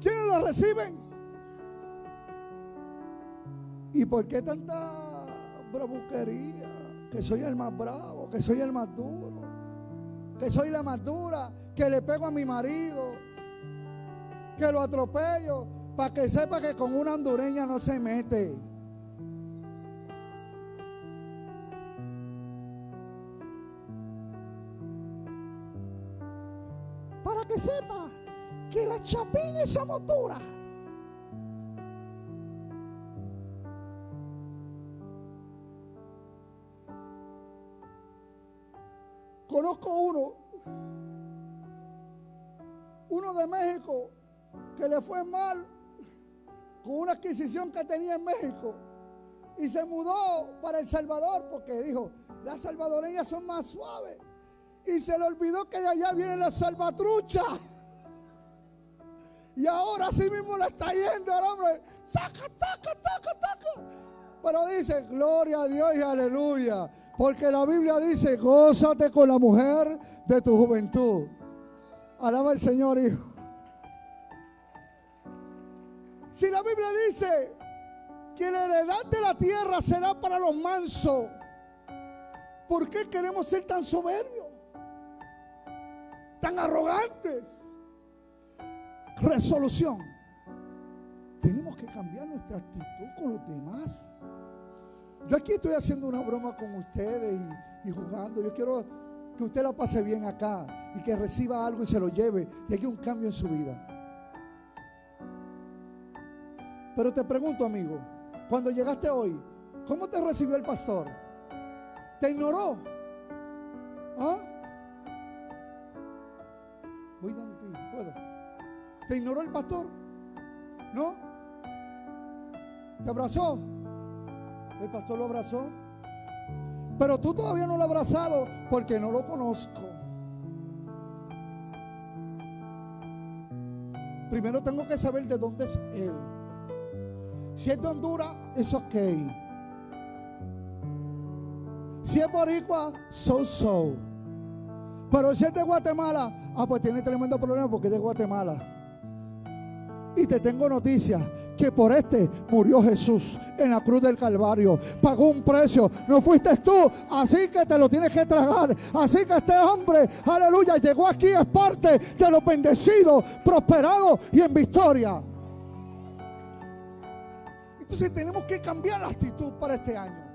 ¿Quiénes la reciben? ¿Y por qué tanta bravuquería? Que soy el más bravo, que soy el más duro, que soy la más dura, que le pego a mi marido, que lo atropello, para que sepa que con una hondureña no se mete. Para que sepa que las chapines somos duras. Conozco uno, uno de México, que le fue mal con una adquisición que tenía en México y se mudó para El Salvador porque dijo, las salvadoreñas son más suaves. Y se le olvidó que de allá viene la salvatrucha. Y ahora así mismo le está yendo al hombre. Taca, taca, taca, taca. Pero dice, gloria a Dios y aleluya. Porque la Biblia dice, gózate con la mujer de tu juventud. Alaba al Señor, hijo. Si la Biblia dice que la heredad de la tierra será para los mansos, ¿por qué queremos ser tan soberbios? Tan arrogantes. Resolución. Tenemos que cambiar nuestra actitud con los demás. Yo aquí estoy haciendo una broma con ustedes y, jugando. Yo quiero que usted la pase bien acá y que reciba algo y se lo lleve y haya un cambio en su vida. Pero te pregunto, amigo, cuando llegaste hoy, ¿cómo te recibió el pastor? ¿Te ignoró? ¿Ah? Voy donde ti, puedo. ¿Te ignoró el pastor? ¿No? ¿Te abrazó? El pastor lo abrazó. Pero tú todavía no lo has abrazado porque no lo conozco. Primero tengo que saber de dónde es él. Si es de Honduras, es ok. Si es boricua, so so. Pero si es de Guatemala, ah, pues tiene tremendo problema porque es de Guatemala. Y te tengo noticias que por este murió Jesús en la cruz del Calvario. Pagó un precio. No fuiste tú. Así que te lo tienes que tragar. Así que este hombre, aleluya, llegó aquí. Es parte de los bendecidos, prosperados y en victoria. Entonces tenemos que cambiar la actitud para este año.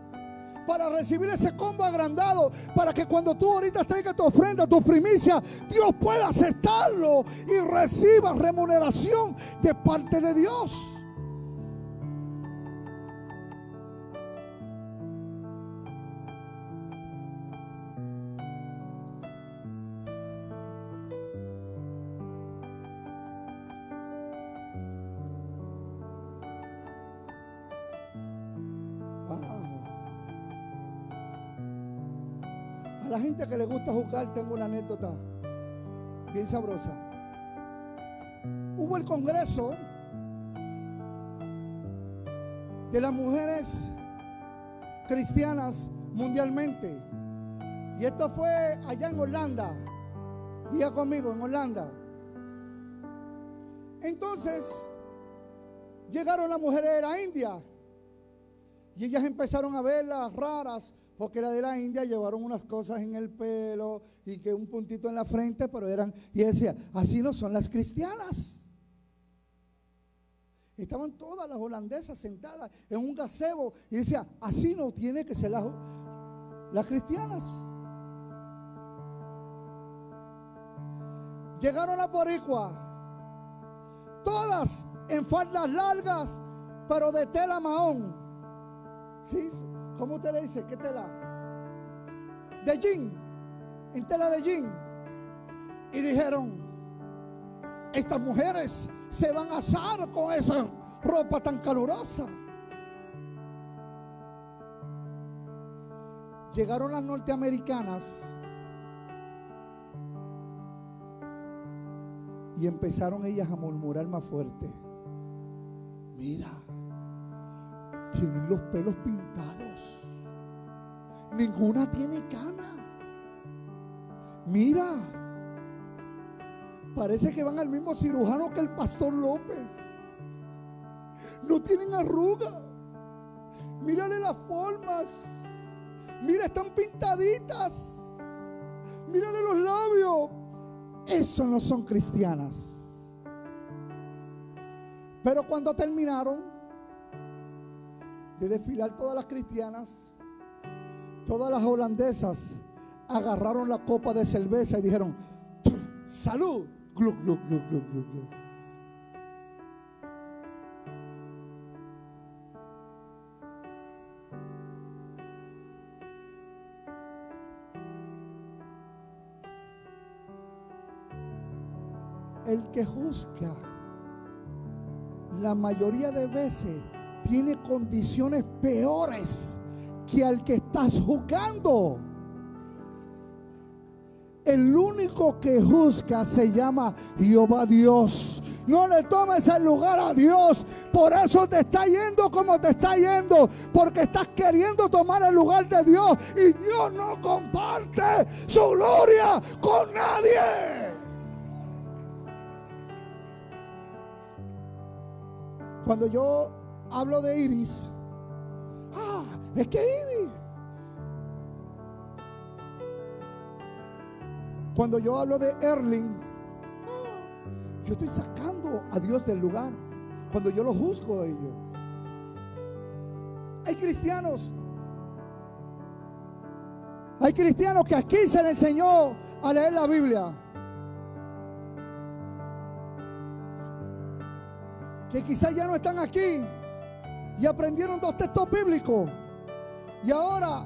Para recibir ese combo agrandado. Para que cuando tú ahorita traigas tu ofrenda, tu primicia, Dios pueda aceptarlo y reciba remuneración de parte de Dios. Gente que le gusta jugar, tengo una anécdota bien sabrosa. Hubo el congreso de las mujeres cristianas mundialmente. Y esto fue allá en Holanda. Diga conmigo, en Holanda. Entonces, llegaron las mujeres de la India. Y ellas empezaron a verlas raras, porque la de la India llevaron unas cosas en el pelo y que un puntito en la frente, pero eran, y decía, así no son las cristianas. Estaban todas las holandesas sentadas en un gazebo y decía, así no tiene que ser las, las cristianas. Llegaron a Boricua, todas en faldas largas, pero de tela mahón. ¿Sí? ¿Cómo usted le dice? ¿Qué tela? De jean. En tela de jean. Y dijeron, estas mujeres se van a asar con esa ropa tan calurosa. Llegaron las norteamericanas y empezaron ellas a murmurar más fuerte. Mira, tienen los pelos pintados. Ninguna tiene cana. Mira, parece que van al mismo cirujano que el pastor López. No tienen arruga. Mírale las formas. Mira, están pintaditas. Mírale los labios. Eso no son cristianas. Pero cuando terminaron de desfilar todas las cristianas, todas las holandesas agarraron la copa de cerveza y dijeron, salud. Gluc, gluc, gluc, gluc, gluc, gluc. El que juzga la mayoría de veces tiene condiciones peores que al que estás juzgando. El único que juzga se llama Jehová Dios. No le tomes el lugar a Dios. Por eso te está yendo como te está yendo. Porque estás queriendo tomar el lugar de Dios. Y Dios no comparte su gloria con nadie. Cuando yo hablo de Iris, ah, es que Iris. Cuando yo hablo de Erling, yo estoy sacando a Dios del lugar. Cuando yo lo juzgo a ellos. Hay cristianos. Hay cristianos que aquí se les enseñó a leer la Biblia. que quizás ya no están aquí y aprendieron dos textos bíblicos. Y ahora,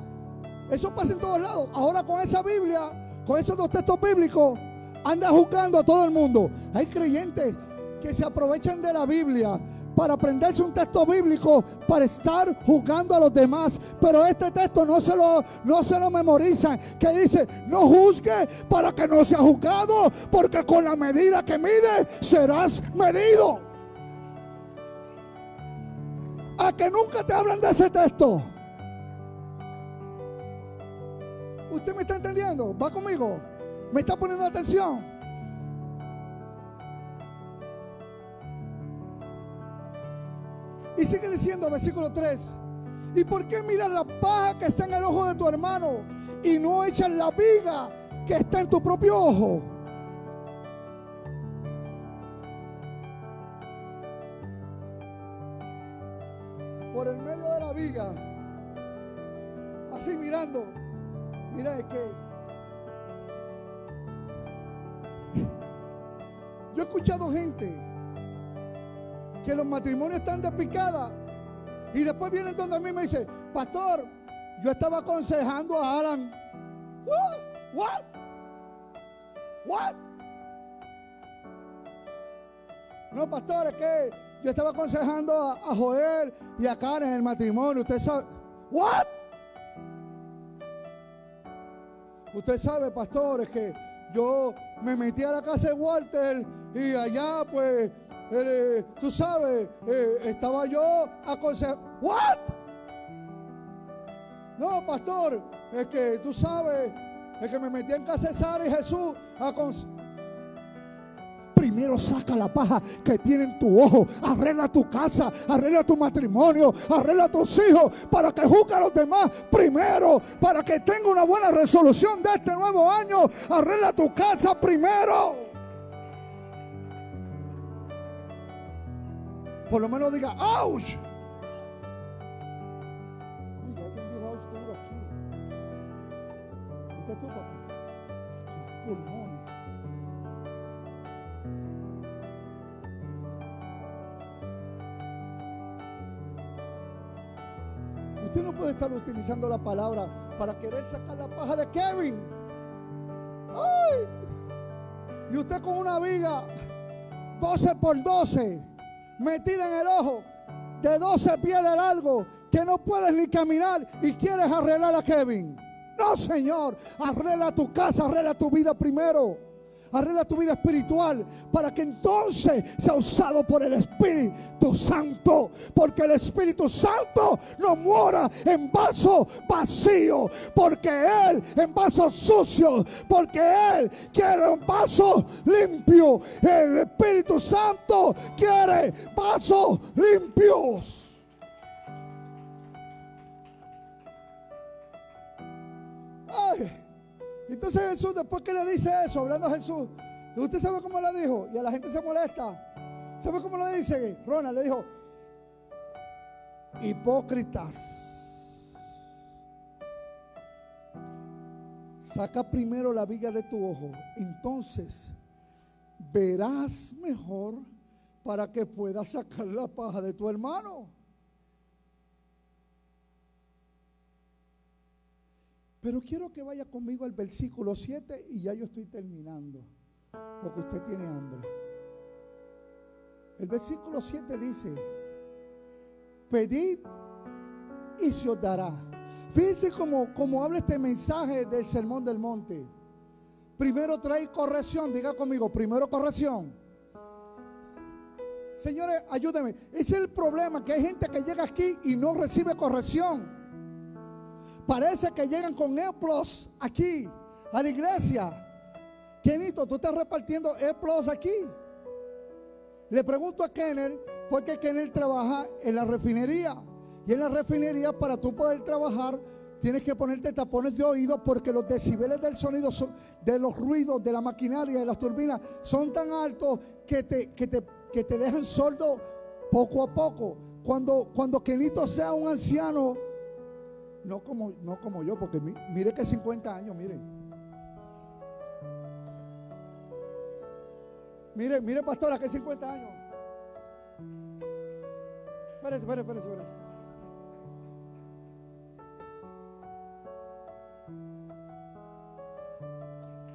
eso pasa en todos lados. Ahora con esa Biblia, con esos dos textos bíblicos, anda juzgando a todo el mundo. Hay creyentes que se aprovechan de la Biblia para aprenderse un texto bíblico para estar juzgando a los demás. Pero este texto no se lo, no se lo memorizan. Que dice, no juzgue para que no sea juzgado, porque con la medida que mide serás medido. A que nunca te hablan de ese texto. ¿Usted me está entendiendo? ¿Va conmigo? ¿Me está poniendo atención? Y sigue diciendo, versículo 3. ¿Y por qué miras la paja que está en el ojo de tu hermano y no echas la viga que está en tu propio ojo? Por el medio de la viga, así mirando, mira, es que yo he escuchado gente que los matrimonios están de picada y después vienen donde a mí me dice, pastor, yo estaba aconsejando a Alan. What? What? What? No, pastor, es que yo estaba aconsejando a, Joel y a Karen en el matrimonio. Usted sabe. What? Usted sabe, pastor, es que yo me metí a la casa de Walter y allá, pues, eh, tú sabes, eh, estaba yo aconsejando. ¿What? No, pastor, es que tú sabes, es que me metí en casa de Sara y Jesús aconsejando. Primero saca la paja que tiene en tu ojo, arregla tu casa, arregla tu matrimonio, arregla tus hijos para que juzgue a los demás. Primero, para que tenga una buena resolución de este nuevo año, arregla tu casa primero. Por lo menos diga, ¡ouch! Puede estar utilizando la palabra para querer sacar la paja de Kevin. Y usted con una viga 12 por 12 metida en el ojo de 12 pies de largo que no puedes ni caminar y quieres arreglar a Kevin. No, Señor, arregla tu casa, arregla tu vida primero. Arregla tu vida espiritual para que entonces sea usado por el Espíritu Santo. Porque el Espíritu Santo no mora en vaso vacío. Porque Él en vasos sucios. Porque Él quiere un vaso limpio. El Espíritu Santo quiere vasos limpios. Ay. Entonces Jesús, después que le dice eso, hablando a Jesús, ¿usted sabe cómo le dijo? Y a la gente se molesta. ¿Sabe cómo le dice? Ronald le dijo, hipócritas. Saca primero la viga de tu ojo, entonces verás mejor para que puedas sacar la paja de tu hermano. Pero quiero que vaya conmigo al versículo 7 y ya yo estoy terminando, porque usted tiene hambre. El versículo 7 dice, pedid y se os dará. Fíjense cómo, cómo habla este mensaje del Sermón del Monte. Primero trae corrección, diga conmigo, primero corrección. Señores, ayúdenme. Ese es el problema, que hay gente que llega aquí y no recibe corrección. Parece que llegan con eplos aquí, a la iglesia. Kenito, tú estás repartiendo eplos aquí. Le pregunto a Kenner, porque Kenner trabaja en la refinería. Y en la refinería, para tú poder trabajar, tienes que ponerte tapones de oído porque los decibeles del sonido, son- de los ruidos, de la maquinaria, de las turbinas, son tan altos que te, que te, que te dejan sordo poco a poco. Cuando, cuando Kenito sea un anciano, no como, no como yo, porque mi- mire que 50 años, mire. Mire, mire, pastora, que 50 años. Espérese, espérese, espérese, espérese.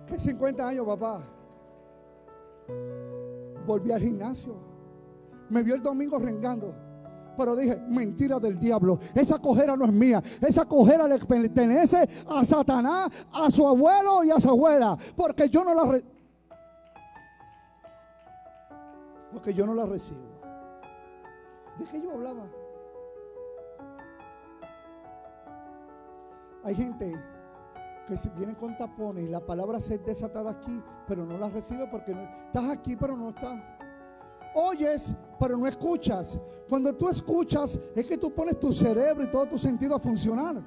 Que 50 años, papá. Volví al gimnasio. Me vio el domingo rengando. Pero dije, mentira del diablo. Esa cojera no es mía. Esa cojera le pertenece a Satanás, a su abuelo y a su abuela. Porque yo no la re- Porque yo no la recibo. ¿De qué yo hablaba? Hay gente que vienen con tapones y la palabra se es desatada aquí, pero no la recibe porque estás aquí, pero no estás. Oyes, pero no escuchas. Cuando tú escuchas, es que tú pones tu cerebro y todo tu sentido a funcionar.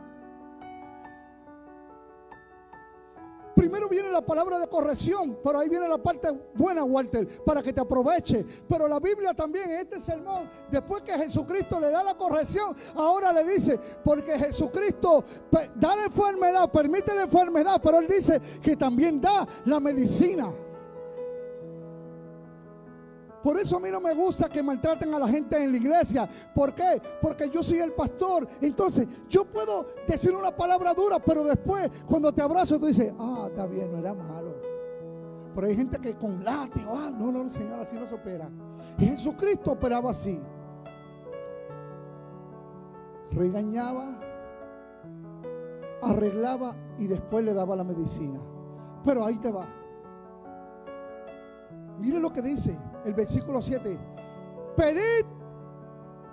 Primero viene la palabra de corrección, pero ahí viene la parte buena, Walter, para que te aproveche. Pero la Biblia también, en este sermón, después que Jesucristo le da la corrección, ahora le dice, porque Jesucristo da la enfermedad, permite la enfermedad, pero él dice que también da la medicina. Por eso a mí no me gusta que maltraten a la gente en la iglesia. ¿Por qué? Porque yo soy el pastor. Entonces, yo puedo decir una palabra dura, pero después, cuando te abrazo, tú dices, ah, está bien, no era malo. Pero hay gente que con látigo, ah, no, no, Señor, así no se opera. Y Jesucristo operaba así. Regañaba, arreglaba y después le daba la medicina. Pero ahí te va. Mire lo que dice el versículo 7. Pedid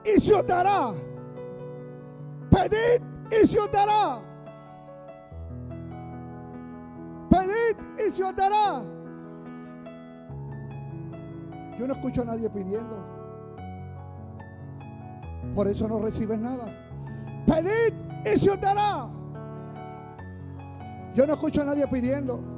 y se os dará. Pedid y se os dará. Pedid y se os dará. Yo no escucho a nadie pidiendo. Por eso no recibes nada. Pedid y se os dará. Yo no escucho a nadie pidiendo.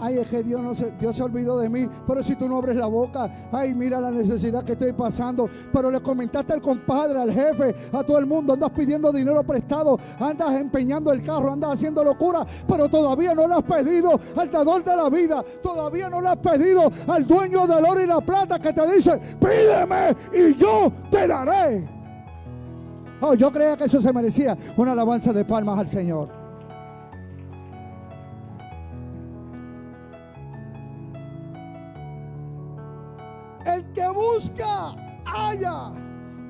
Ay, es que Dios, no se, Dios se olvidó de mí. Pero si tú no abres la boca, ay, mira la necesidad que estoy pasando. Pero le comentaste al compadre, al jefe, a todo el mundo. Andas pidiendo dinero prestado, andas empeñando el carro, andas haciendo locura. Pero todavía no le has pedido al dador de la vida. Todavía no le has pedido al dueño del oro y la plata que te dice: Pídeme y yo te daré. Oh, yo creía que eso se merecía una alabanza de palmas al Señor.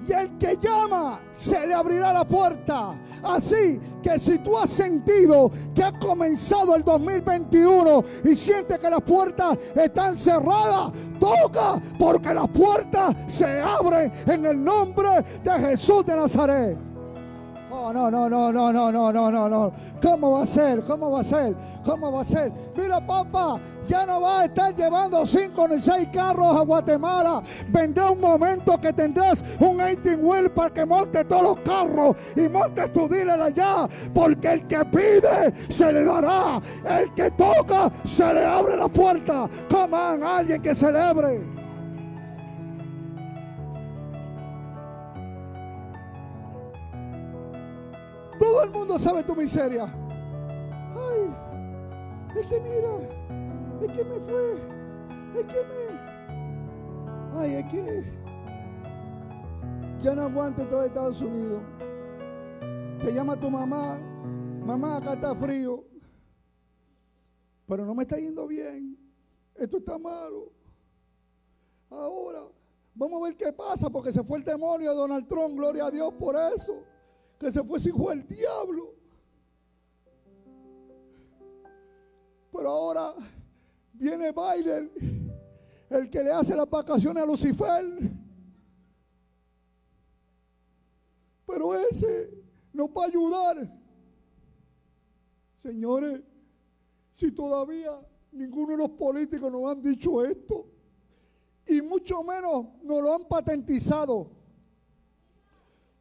Y el que llama, se le abrirá la puerta. Así que si tú has sentido que ha comenzado el 2021 y sientes que las puertas están cerradas, toca porque las puertas se abren en el nombre de Jesús de Nazaret. Oh, no, no, no, no, no, no, no, no, no. ¿Cómo va a ser? ¿Cómo va a ser? ¿Cómo va a ser? Mira, papá, ya no va a estar llevando cinco ni seis carros a Guatemala. Vendrá un momento que tendrás un 18 wheel para que montes todos los carros y montes tu dealer allá. Porque el que pide se le dará. El que toca se le abre la puerta. Come on, alguien que celebre. El mundo sabe tu miseria. Ay, es que mira, es que me fue, es que me. Ay, es que ya no aguanto todo Estados Unidos. Te llama tu mamá, mamá, acá está frío. Pero no me está yendo bien. Esto está malo. Ahora, vamos a ver qué pasa, porque se fue el demonio de Donald Trump, gloria a Dios por eso que se fue ese hijo del diablo. Pero ahora viene Biden, el que le hace las vacaciones a Lucifer. Pero ese nos va a ayudar. Señores, si todavía ninguno de los políticos nos han dicho esto, y mucho menos nos lo han patentizado.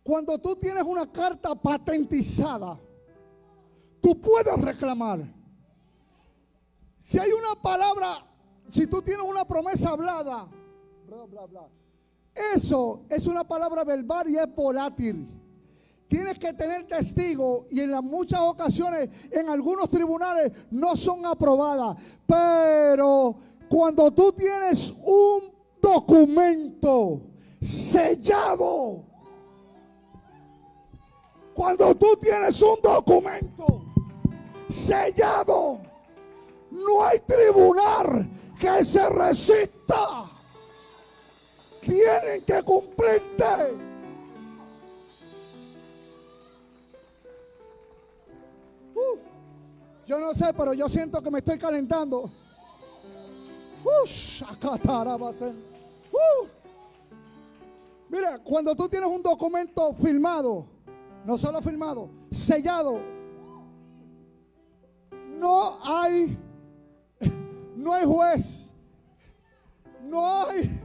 Cuando tú tienes una carta patentizada, tú puedes reclamar. Si hay una palabra, si tú tienes una promesa hablada, bla, bla, bla, eso es una palabra verbal y es volátil. Tienes que tener testigo y en las muchas ocasiones en algunos tribunales no son aprobadas. Pero cuando tú tienes un documento sellado, cuando tú tienes un documento sellado, no hay tribunal que se resista. Tienen que cumplirte. Uh, yo no sé, pero yo siento que me estoy calentando. Uh, shakatarabasen. Uh. Mira, cuando tú tienes un documento firmado, no solo firmado, sellado, no hay, no hay juez, no hay,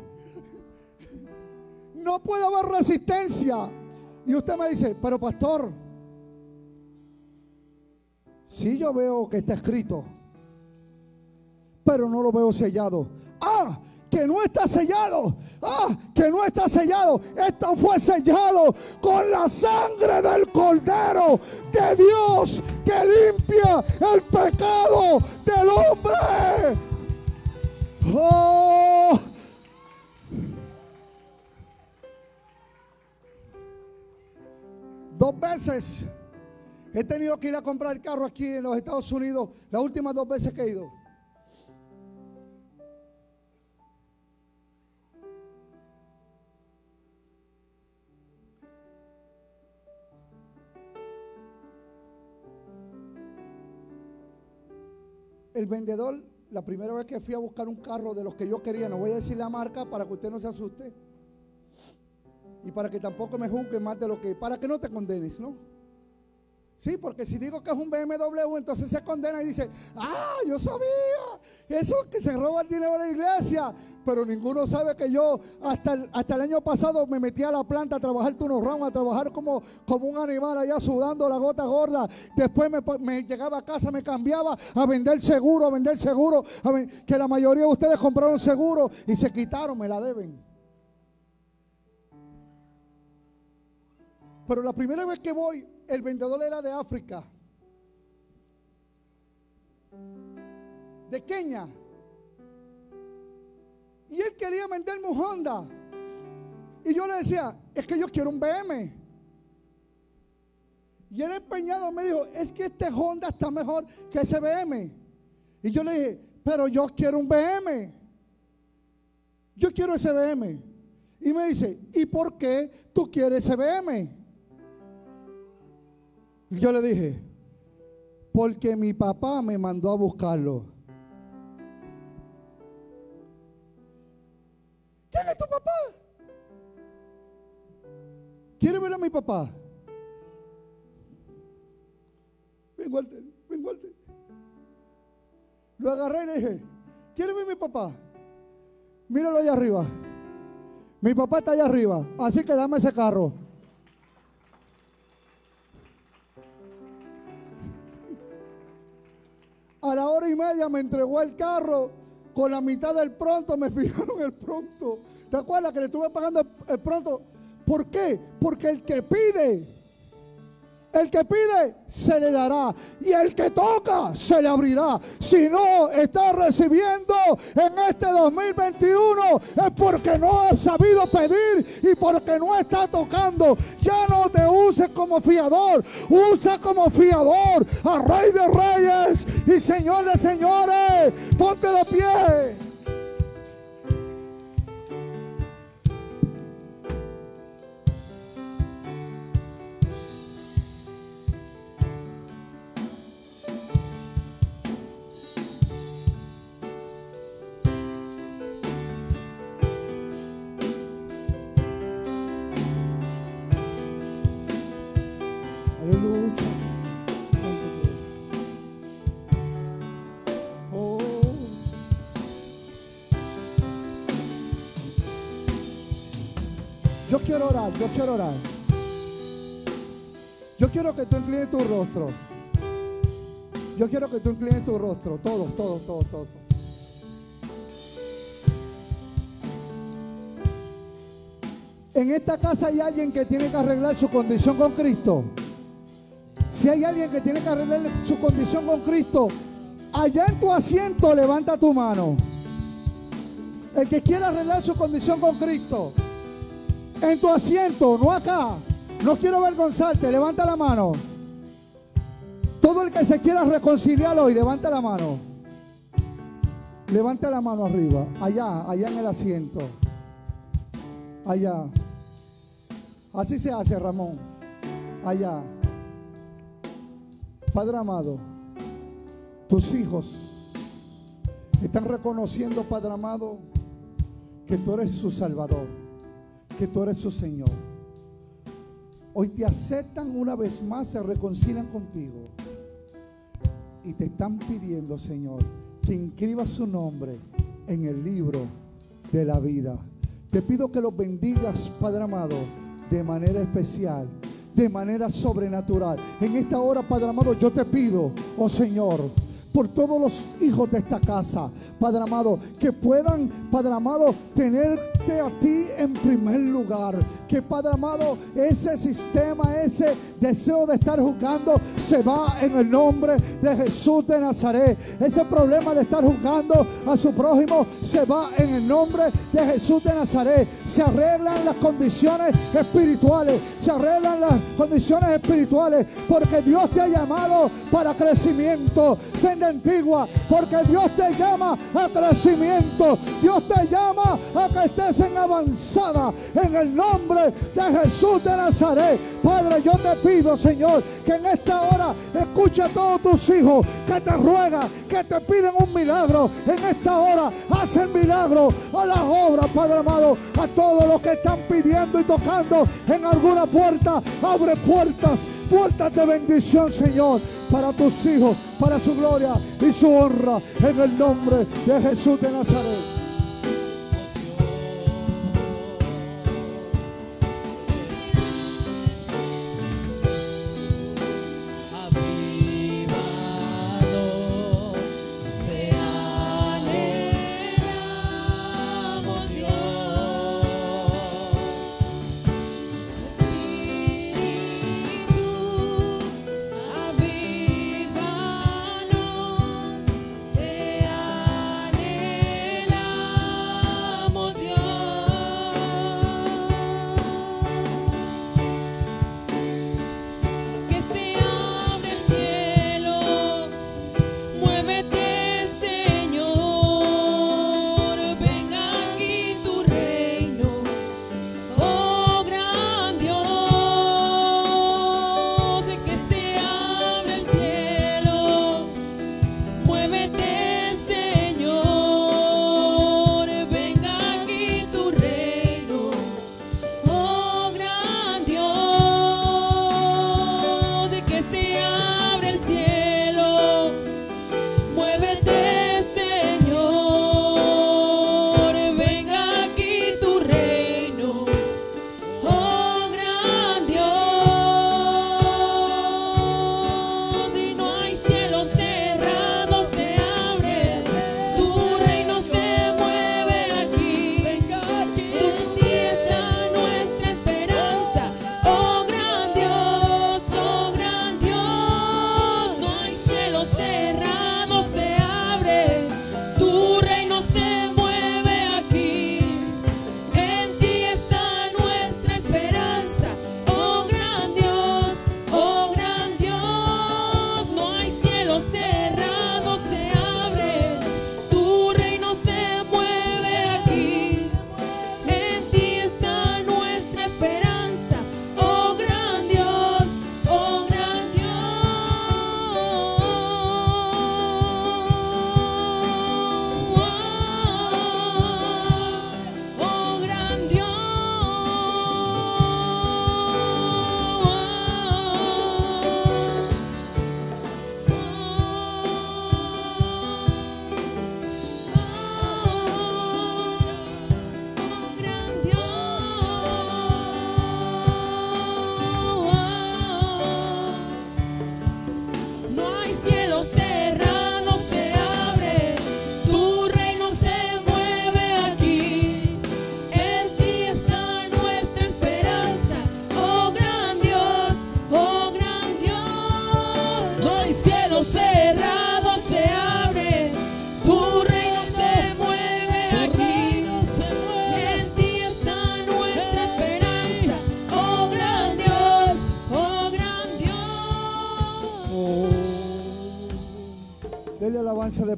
no puede haber resistencia. Y usted me dice, pero pastor, sí yo veo que está escrito, pero no lo veo sellado. Ah, que no está sellado. Ah, que no está sellado. Esto fue sellado con la sangre del Cordero de Dios que limpia el pecado del hombre. Oh. Dos veces he tenido que ir a comprar carro aquí en los Estados Unidos. Las últimas dos veces que he ido. El vendedor, la primera vez que fui a buscar un carro de los que yo quería, no voy a decir la marca para que usted no se asuste y para que tampoco me juzgue más de lo que, para que no te condenes, ¿no? Sí, porque si digo que es un BMW, entonces se condena y dice, ah, yo sabía, eso que se roba el dinero de la iglesia, pero ninguno sabe que yo hasta el, hasta el año pasado me metí a la planta a trabajar turno ramos, a trabajar como, como un animal allá sudando la gota gorda, después me, llegaba a casa, me cambiaba a vender seguro, a vender seguro, a que la mayoría de ustedes compraron seguro y se quitaron, me la deben. Pero la primera vez que voy, el vendedor era de África. De Kenia. Y él quería venderme un Honda. Y yo le decía, es que yo quiero un BM. Y él empeñado me dijo, es que este Honda está mejor que ese BM. Y yo le dije, pero yo quiero un BM. Yo quiero ese BM. Y me dice, ¿y por qué tú quieres ese BM? Yo le dije, porque mi papá me mandó a buscarlo. ¿Quién es tu papá? ¿Quiere ver a mi papá? Ven, Walter, ven, Walter. Lo agarré y le dije, ¿quiere ver a mi papá? Míralo allá arriba. Mi papá está allá arriba, así que dame ese carro. A la hora y media me entregó el carro con la mitad del pronto, me fijaron el pronto. ¿Te acuerdas que le estuve pagando el, pronto? ¿Por qué? Porque el que pide, el que pide, se le dará. Y el que toca, se le abrirá. Si no está recibiendo en este 2021, es porque no ha sabido pedir y porque no está tocando. Ya no te uses como fiador. Usa como fiador a Rey de Reyes y Señor de Señores. Ponte de pie. Quiero orar, yo quiero orar. Yo quiero que tú inclines tu rostro. Yo quiero que tú inclines tu rostro. Todos, todos, todos, todos. En esta casa hay alguien que tiene que arreglar su condición con Cristo. Si hay alguien que tiene que arreglar su condición con Cristo, allá en tu asiento levanta tu mano. El que quiera arreglar su condición con Cristo, en tu asiento, no acá. No quiero avergonzarte, levanta la mano. Todo el que se quiera reconciliar hoy, levanta la mano. Levanta la mano arriba, allá, allá en el asiento. Allá. Así se hace, Ramón. Allá. Padre amado, tus hijos están reconociendo, Padre amado, que tú eres su Salvador, que tú eres su Señor. Hoy te aceptan una vez más, se reconcilian contigo y te están pidiendo, Señor, que inscribas su nombre en el libro de la vida. Te pido que los bendigas, Padre amado, de manera especial, de manera sobrenatural. En esta hora, Padre amado, yo te pido, oh Señor, por todos los hijos de esta casa, Padre amado, que puedan, Padre amado, a ti en primer lugar. Que, Padre amado, ese sistema, ese deseo de estar juzgando, se va en el nombre de Jesús de Nazaret. Ese problema de estar juzgando a su prójimo, se va en el nombre de Jesús de Nazaret. Se arreglan las condiciones espirituales, se arreglan las condiciones espirituales, porque Dios te ha llamado para crecimiento. Senda antigua, porque Dios te llama a crecimiento. Dios te llama a que estés en avanzada en el nombre de Jesús de Nazaret. Padre, yo te pido, Señor, que en esta hora escuche a todos tus hijos que te ruegan, que te piden un milagro. En esta hora, haz el milagro a las obras, Padre amado, a todos los que están pidiendo y tocando en alguna puerta. Abre puertas, puertas de bendición, Señor, para tus hijos, para su gloria y su honra, en el nombre de Jesús de Nazaret.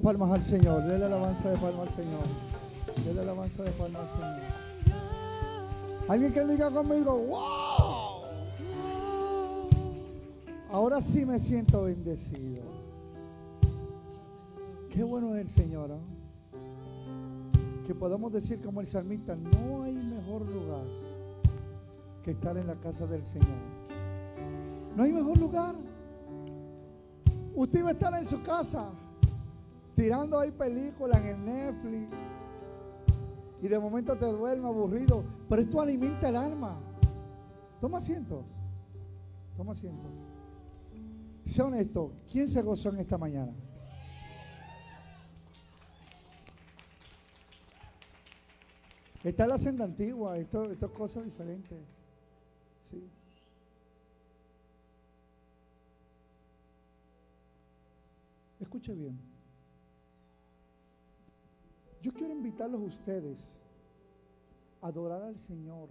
Palmas al Señor. Dele alabanza de palmas al Señor. Dele alabanza de palmas al Señor. Alguien que diga conmigo, wow. Ahora sí me siento bendecido. Qué bueno es el Señor. ¿no? Que podamos decir como el salmista, no hay mejor lugar que estar en la casa del Señor. No hay mejor lugar. Usted va a estar en su casa tirando ahí películas en el Netflix y de momento te duerme aburrido, pero esto alimenta el alma. Toma asiento. Toma asiento. Sea honesto, ¿quién se gozó en esta mañana? Esta es la senda antigua, esto, esto es cosas diferentes. Sí. Escuche bien. Yo quiero invitarlos a ustedes a adorar al Señor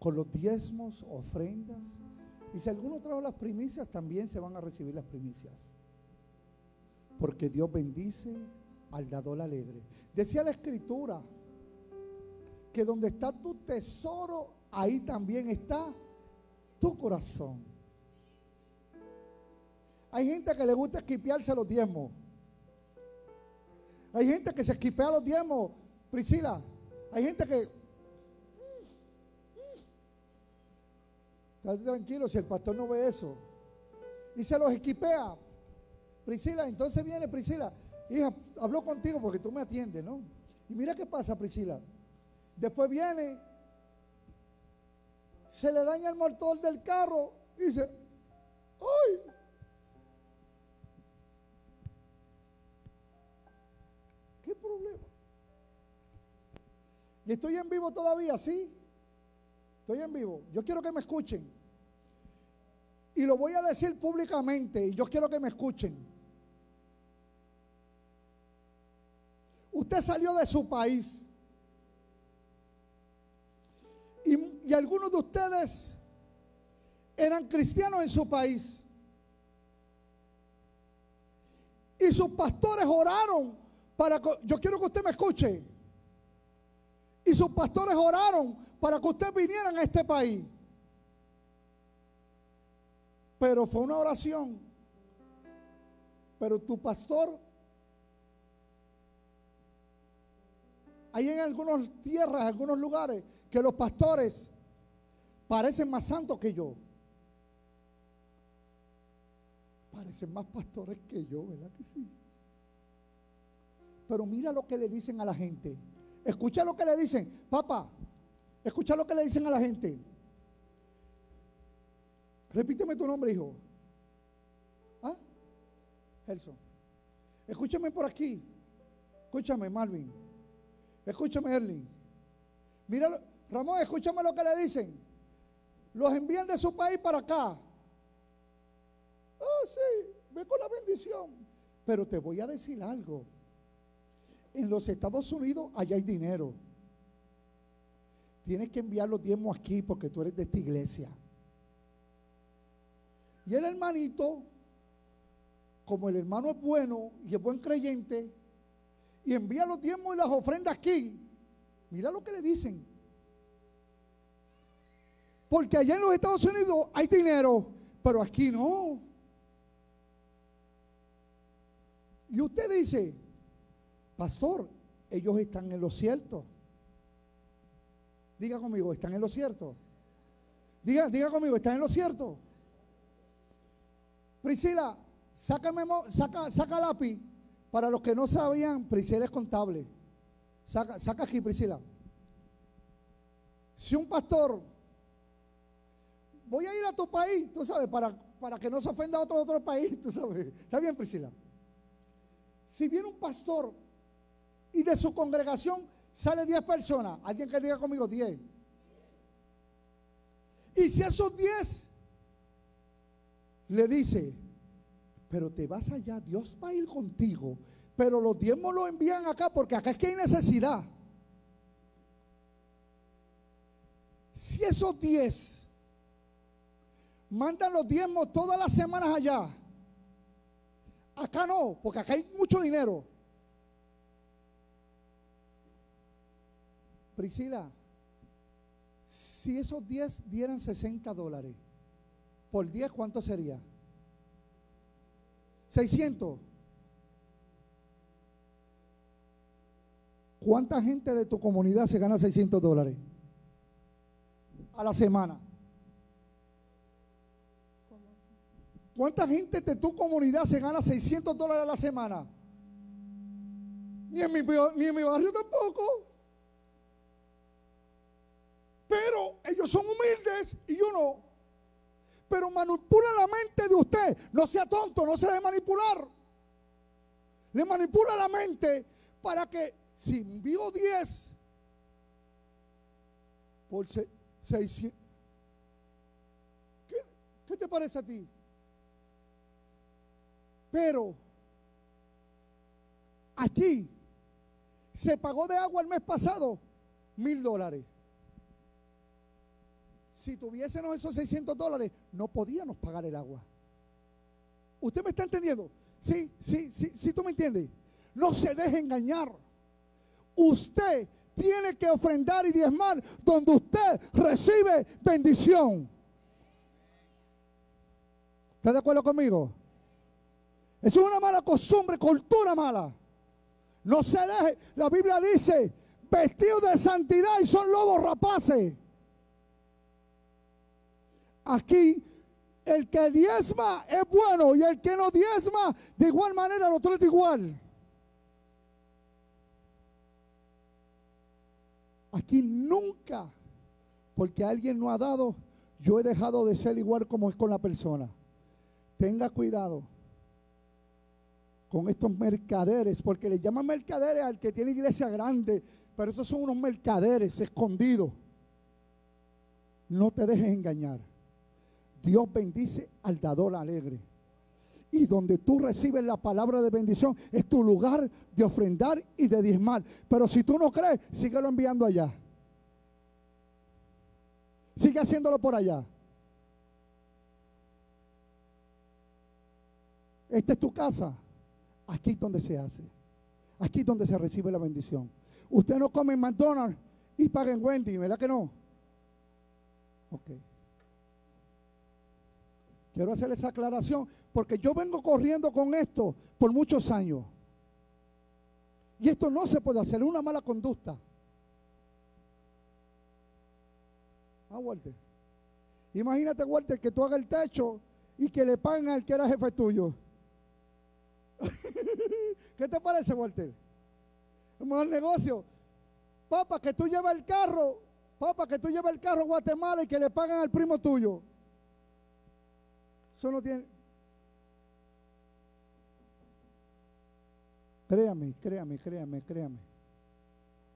con los diezmos, ofrendas. Y si alguno trajo las primicias, también se van a recibir las primicias. Porque Dios bendice al dador alegre. Decía la escritura que donde está tu tesoro, ahí también está tu corazón. Hay gente que le gusta esquipearse los diezmos. Hay gente que se esquipea los diezmos. Priscila, hay gente que... Estate tranquilo si el pastor no ve eso. Y se los esquipea. Priscila, entonces viene Priscila. Hija, hablo contigo porque tú me atiendes, ¿no? Y mira qué pasa, Priscila. Después viene, se le daña el motor del carro y dice, ¡ay! Y estoy en vivo todavía, ¿sí? Estoy en vivo. Yo quiero que me escuchen. Y lo voy a decir públicamente y yo quiero que me escuchen. Usted salió de su país. Y algunos de ustedes eran cristianos en su país. Y sus pastores oraron para... Yo quiero que usted me escuche. Y sus pastores oraron para que usted viniera a este país. Pero fue una oración. Pero tu pastor, hay en algunas tierras, algunos lugares, que los pastores parecen más santos que yo. Parecen más pastores que yo, ¿verdad que sí? Pero mira lo que le dicen a la gente. Escucha lo que le dicen, papá. Escucha lo que le dicen a la gente. Repíteme tu nombre, hijo. ¿Ah? Gelson. Escúchame por aquí. Escúchame, Marvin. Escúchame, Erling. Mira, Ramón, escúchame lo que le dicen. Los envían de su país para acá. Ah, sí, ve con la bendición. Pero te voy a decir algo. En los Estados Unidos allá hay dinero. Tienes que enviar los diezmos aquí porque tú eres de esta iglesia. Y el hermanito, como el hermano es bueno y es buen creyente, y envía los diezmos y las ofrendas aquí, mira lo que le dicen. Porque allá en los Estados Unidos hay dinero, pero aquí no. Y usted dice, pastor, ellos están en lo cierto. Diga conmigo, están en lo cierto. Diga, conmigo, están en lo cierto. Priscila, sácame saca, saca lápiz. Para los que no sabían, Priscila es contable. Saca, saca aquí, Priscila. Si un pastor, voy a ir a tu país, tú sabes, para, para que no se ofenda a otro otro país, tú sabes. ¿Está bien, Priscila? Si viene un pastor y de su congregación sale 10 personas, alguien que diga conmigo 10. Y si esos 10 le dice, pero te vas allá, Dios va a ir contigo, pero los diezmos los envían acá porque acá es que hay necesidad. Si esos 10 mandan los diezmos todas las semanas allá, Acá no, porque acá hay mucho dinero. Priscila, si esos 10 dieran 60 dólares, por 10, ¿cuánto sería? 600. ¿Cuánta gente de tu comunidad se gana 600 dólares a la semana? ¿Cuánta gente de tu comunidad se gana 600 dólares a la semana? Ni en mi, ni en mi barrio tampoco. Pero ellos son humildes y yo no. Pero manipula la mente de usted. No sea tonto, no se deje manipular. Le manipula la mente para que si envío 10 por se- 600. ¿Qué, qué te parece a ti? Pero aquí se pagó de agua el mes pasado mil dólares. Si tuviésemos esos 600 dólares, no podíamos pagar el agua. ¿Usted me está entendiendo? Sí, sí, sí, sí, tú me entiendes. No se deje engañar. Usted tiene que ofrendar y diezmar donde usted recibe bendición. ¿Está de acuerdo conmigo? Es una mala costumbre, cultura mala. No se deje. La Biblia dice, vestidos de santidad y son lobos rapaces. Aquí, el que diezma es bueno y el que no diezma, de igual manera lo trata igual. Aquí nunca, porque alguien no ha dado, yo he dejado de ser igual como es con la persona. Tenga cuidado con estos mercaderes, porque le llaman mercaderes al que tiene iglesia grande, pero esos son unos mercaderes escondidos. No te dejes engañar. Dios bendice al dador alegre. Y donde tú recibes la palabra de bendición es tu lugar de ofrendar y de diezmar. Pero si tú no crees, síguelo enviando allá. Sigue haciéndolo por allá. Esta es tu casa. Aquí es donde se hace. Aquí es donde se recibe la bendición. Usted no come en McDonald's y paga en Wendy, ¿verdad que no? Ok. Quiero hacer esa aclaración porque yo vengo corriendo con esto por muchos años. Y esto no se puede hacer, es una mala conducta. Ah, Walter. Imagínate, Walter, que tú hagas el techo y que le paguen al que era jefe tuyo. ¿Qué te parece, Walter? Un buen negocio. Papá, que tú lleves el carro. Papá, que tú lleves el carro a Guatemala y que le paguen al primo tuyo. Eso no tiene. Créame, créame, créame, créame.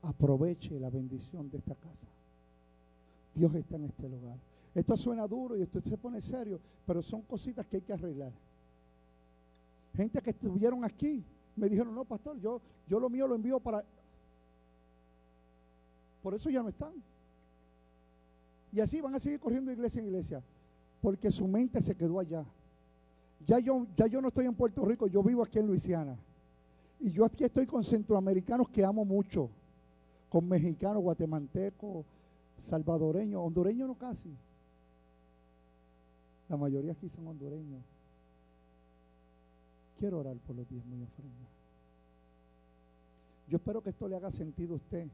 Aproveche la bendición de esta casa. Dios está en este lugar. Esto suena duro y esto se pone serio, pero son cositas que hay que arreglar. Gente que estuvieron aquí me dijeron, no, pastor, yo, yo lo mío lo envío para... Por eso ya no están. Y así van a seguir corriendo iglesia en iglesia, porque su mente se quedó allá. Ya yo, ya yo no estoy en Puerto Rico, yo vivo aquí en Luisiana. Y yo aquí estoy con centroamericanos que amo mucho, con mexicanos, guatemaltecos, salvadoreños, hondureños no casi. La mayoría aquí son hondureños. Quiero orar por los diezmos y ofrendas. Yo espero que esto le haga sentido a usted.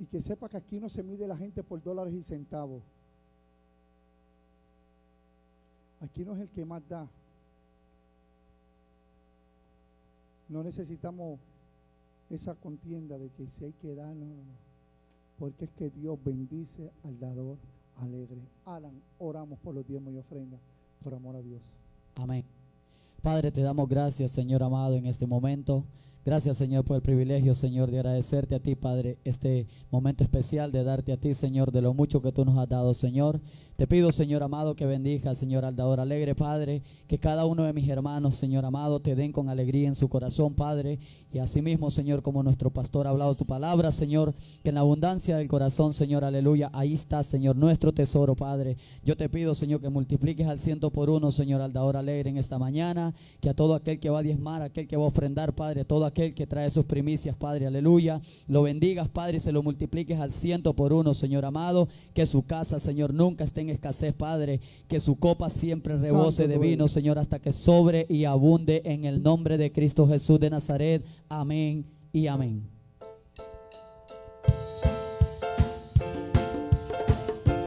Y que sepa que aquí no se mide la gente por dólares y centavos. Aquí no es el que más da. No necesitamos esa contienda de que si hay que dar, no, no, no. Porque es que Dios bendice al dador alegre. Alan, oramos por los diezmos y ofrendas, por amor a Dios. Amén. Padre, te damos gracias, Señor amado, en este momento. Gracias, Señor, por el privilegio, Señor, de agradecerte a ti, Padre, este momento especial de darte a ti, Señor, de lo mucho que tú nos has dado, Señor. Te pido, Señor amado, que bendiga, Señor, al dador alegre, Padre, que cada uno de mis hermanos, Señor amado, te den con alegría en su corazón, Padre. Y asimismo, Señor, como nuestro pastor ha hablado tu palabra, Señor, que en la abundancia del corazón, Señor, aleluya, ahí está, Señor, nuestro tesoro, Padre. Yo te pido, Señor, que multipliques al ciento por uno, Señor, al dador alegre en esta mañana, que a todo aquel que va a diezmar, aquel que va a ofrendar, Padre, todo aquel que trae sus primicias, Padre, aleluya, lo bendigas, Padre, y se lo multipliques al ciento por uno, Señor amado, que su casa, Señor, nunca esté en escasez, Padre, que su copa siempre rebose Santo de vino. Señor, hasta que sobre y abunde en el nombre de Cristo Jesús de Nazaret. Amén y amén.